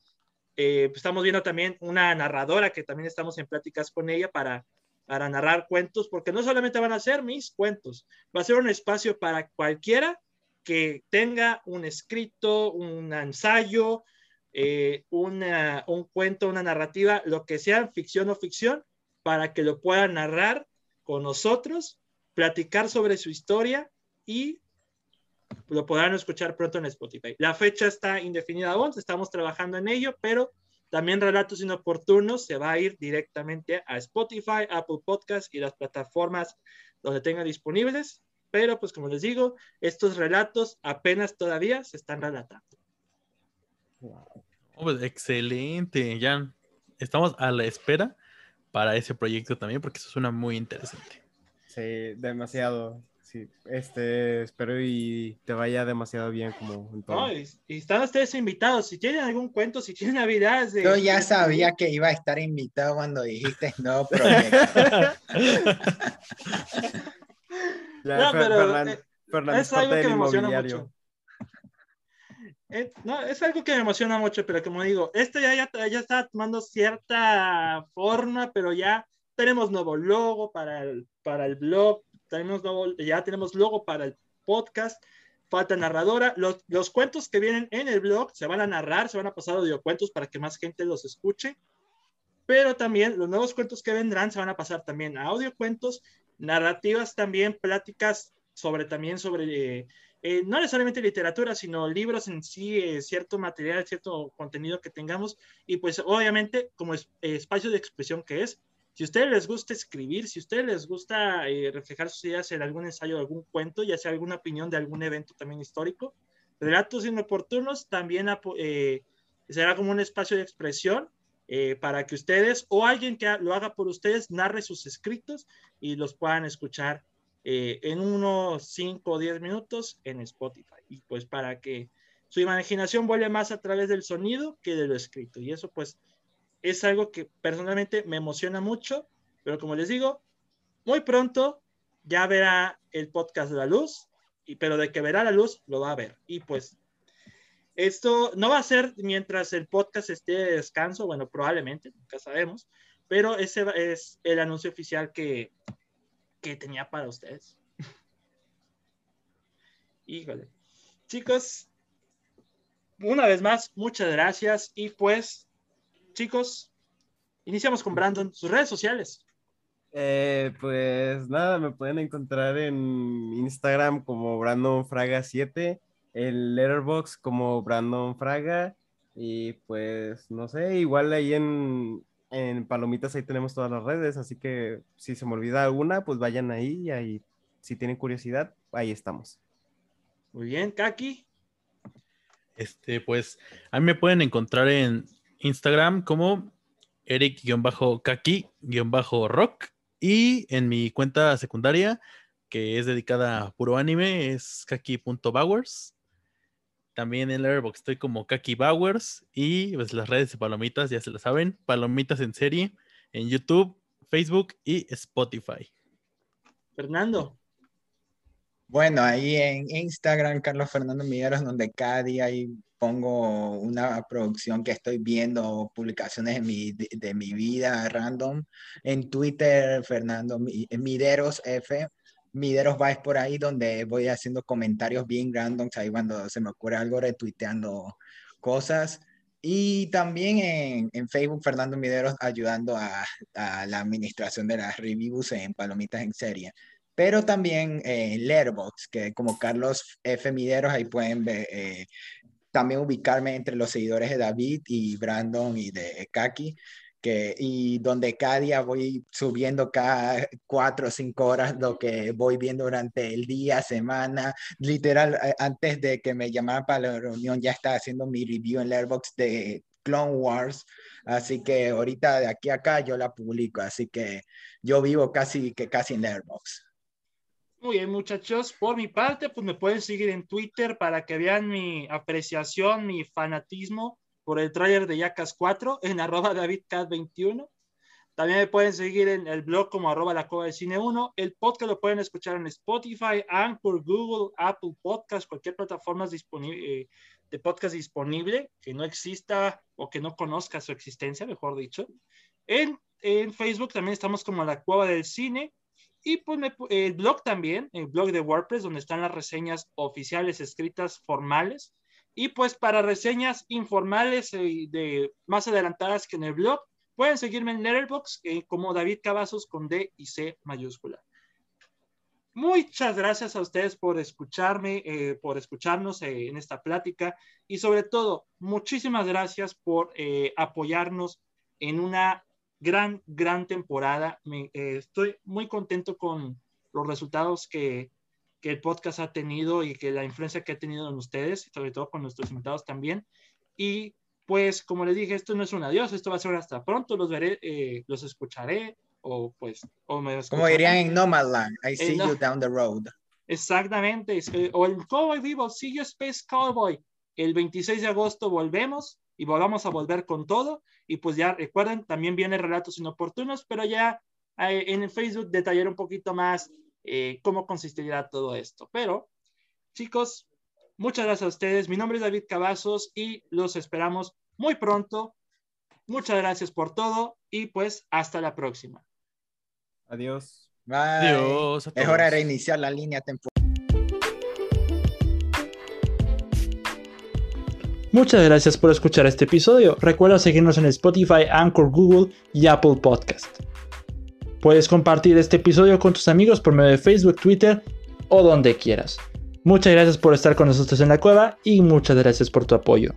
pues, estamos viendo también una narradora que también estamos en pláticas con ella para, para narrar cuentos, porque no solamente van a ser mis cuentos, va a ser un espacio para cualquiera que tenga un escrito, un ensayo, eh, una, un cuento, una narrativa, lo que sea ficción o ficción, para que lo pueda narrar con nosotros, platicar sobre su historia y lo podrán escuchar pronto en Spotify. La fecha está indefinida aún, estamos trabajando en ello, pero también Relatos Inoportunos se va a ir directamente a Spotify, Apple Podcast y las plataformas donde tenga disponibles. Pero pues como les digo, estos relatos apenas todavía se están relatando. Oh, pues, excelente, ya estamos a la espera para ese proyecto también porque eso suena muy interesante. Sí, demasiado este, espero y te vaya demasiado bien como en todo. y, están ustedes invitados. Si tienen algún cuento, si tienen navidades. Yo ya sabía que iba a estar invitado cuando dijiste no, [LAUGHS] pero. [LAUGHS] no, pero eh, es algo que me emociona mucho. [LAUGHS] Eh, no, es algo que me emociona mucho, pero como digo, esto ya, ya, ya está tomando cierta forma, pero ya tenemos nuevo logo para el, para el blog, tenemos ya tenemos logo para el podcast, falta narradora. Los, los, cuentos que vienen en el blog se van a narrar, se van a pasar audiocuentos para que más gente los escuche. Pero también los nuevos cuentos que vendrán se van a pasar también a audiocuentos, narrativas también, pláticas sobre también sobre, eh, eh, no necesariamente literatura, sino libros en sí, eh, cierto material, cierto contenido que tengamos. Y pues obviamente como es, espacio de expresión que es, si a ustedes les gusta escribir, si a ustedes les gusta eh, reflejar sus ideas en algún ensayo, algún cuento, ya sea alguna opinión de algún evento también histórico, relatos inoportunos también eh, será como un espacio de expresión eh, para que ustedes o alguien que lo haga por ustedes narre sus escritos y los puedan escuchar en unos 5 o 10 minutos en Spotify. Y pues para que su imaginación vuele más a través del sonido que de lo escrito. Y eso pues es algo que personalmente me emociona mucho, pero como les digo, muy pronto ya verá el podcast de la luz, y, pero de que verá la luz, lo va a ver. Y pues esto no va a ser mientras el podcast esté de descanso, bueno, probablemente, nunca sabemos, pero ese es el anuncio oficial que, que tenía para ustedes. [LAUGHS] Híjole. Chicos, una vez más, muchas gracias y pues chicos, iniciamos con Brandon, sus redes sociales. Eh, pues nada, me pueden encontrar en Instagram como Brandon Fraga 7, el Letterbox como Brandon Fraga y pues no sé, igual ahí en, en Palomitas ahí tenemos todas las redes, así que si se me olvida alguna, pues vayan ahí y ahí si tienen curiosidad, ahí estamos. Muy bien, Kaki. Este, pues a mí me pueden encontrar en Instagram como Eric-Kaki-Rock y en mi cuenta secundaria que es dedicada a puro anime es kaki.bowers. También en Airbox estoy como Kaki Bowers y pues las redes de Palomitas ya se lo saben, Palomitas en serie en YouTube, Facebook y Spotify. Fernando. Bueno, ahí en Instagram, Carlos Fernando Migueros, donde cada día ahí pongo una producción que estoy viendo, publicaciones de mi, de, mi vida random. En Twitter, Fernando Mideros F. Mideros Vice por ahí, donde voy haciendo comentarios bien random, ahí cuando se me ocurre algo, retuiteando cosas. Y también en, en, Facebook, Fernando Mideros ayudando a, a, la administración de las reviews en Palomitas en Serie pero también eh, Letterboxd, que como Carlos F. Mideros, ahí pueden ver, eh, también ubicarme entre los seguidores de David y Brandon y de Kaki, que, y donde cada día voy subiendo cada cuatro o cinco horas lo que voy viendo durante el día, semana, literal, eh, antes de que me llamaran para la reunión ya estaba haciendo mi review en Letterboxd de Clone Wars, así que ahorita de aquí a acá yo la publico, así que yo vivo casi que casi en Letterboxd. Muy bien, muchachos. Por mi parte, pues me pueden seguir en Twitter para que vean mi apreciación, mi fanatismo por el tráiler de Yacas 4 [LAUGHS] en arroba DavidCat21. También me pueden seguir en el blog como arroba la cova de cine 1. El podcast lo pueden escuchar en Spotify, Anchor, Google, Apple Podcast, cualquier plataforma disponible, eh, de podcast disponible que no exista o que no conozca su existencia, mejor dicho. En, en Facebook también estamos como la cueva del cine y pues el blog también, el blog de WordPress, donde están las reseñas oficiales escritas formales. Y pues para reseñas informales y de más adelantadas que en el blog, pueden seguirme en Letterboxd eh, como David Cavazos con D y C mayúscula. Muchas gracias a ustedes por escucharme, eh, por escucharnos eh, en esta plática y sobre todo, muchísimas gracias por apoyarnos en una gran, gran temporada. Me, eh, estoy muy contento con los resultados que, que, el podcast ha tenido y que la influencia que ha tenido en ustedes, sobre todo con nuestros invitados también. Y pues, como les dije, esto no es un adiós, esto va a ser hasta pronto, los veré, eh, los escucharé, o pues, o me Como dirían en Nomadland, I see you down the road. Exactamente, o el Cowboy Vivo, see you Space Cowboy. El 26 de agosto volvemos y vamos a volver con todo. Y pues ya recuerden, también viene relatos inoportunos, pero ya eh, en el Facebook detallaré un poquito más eh, cómo consistirá todo esto. Pero, chicos, muchas gracias a ustedes. Mi nombre es David Cavazos y los esperamos muy pronto. Muchas gracias por todo y pues hasta la próxima. Adiós. Adiós. Es hora de reiniciar la línea temporal. Muchas gracias por escuchar este episodio. Recuerda seguirnos en Spotify, Anchor, Google y Apple Podcast. Puedes compartir este episodio con tus amigos por medio de Facebook, Twitter o donde quieras. Muchas gracias por estar con nosotros en la cueva y muchas gracias por tu apoyo.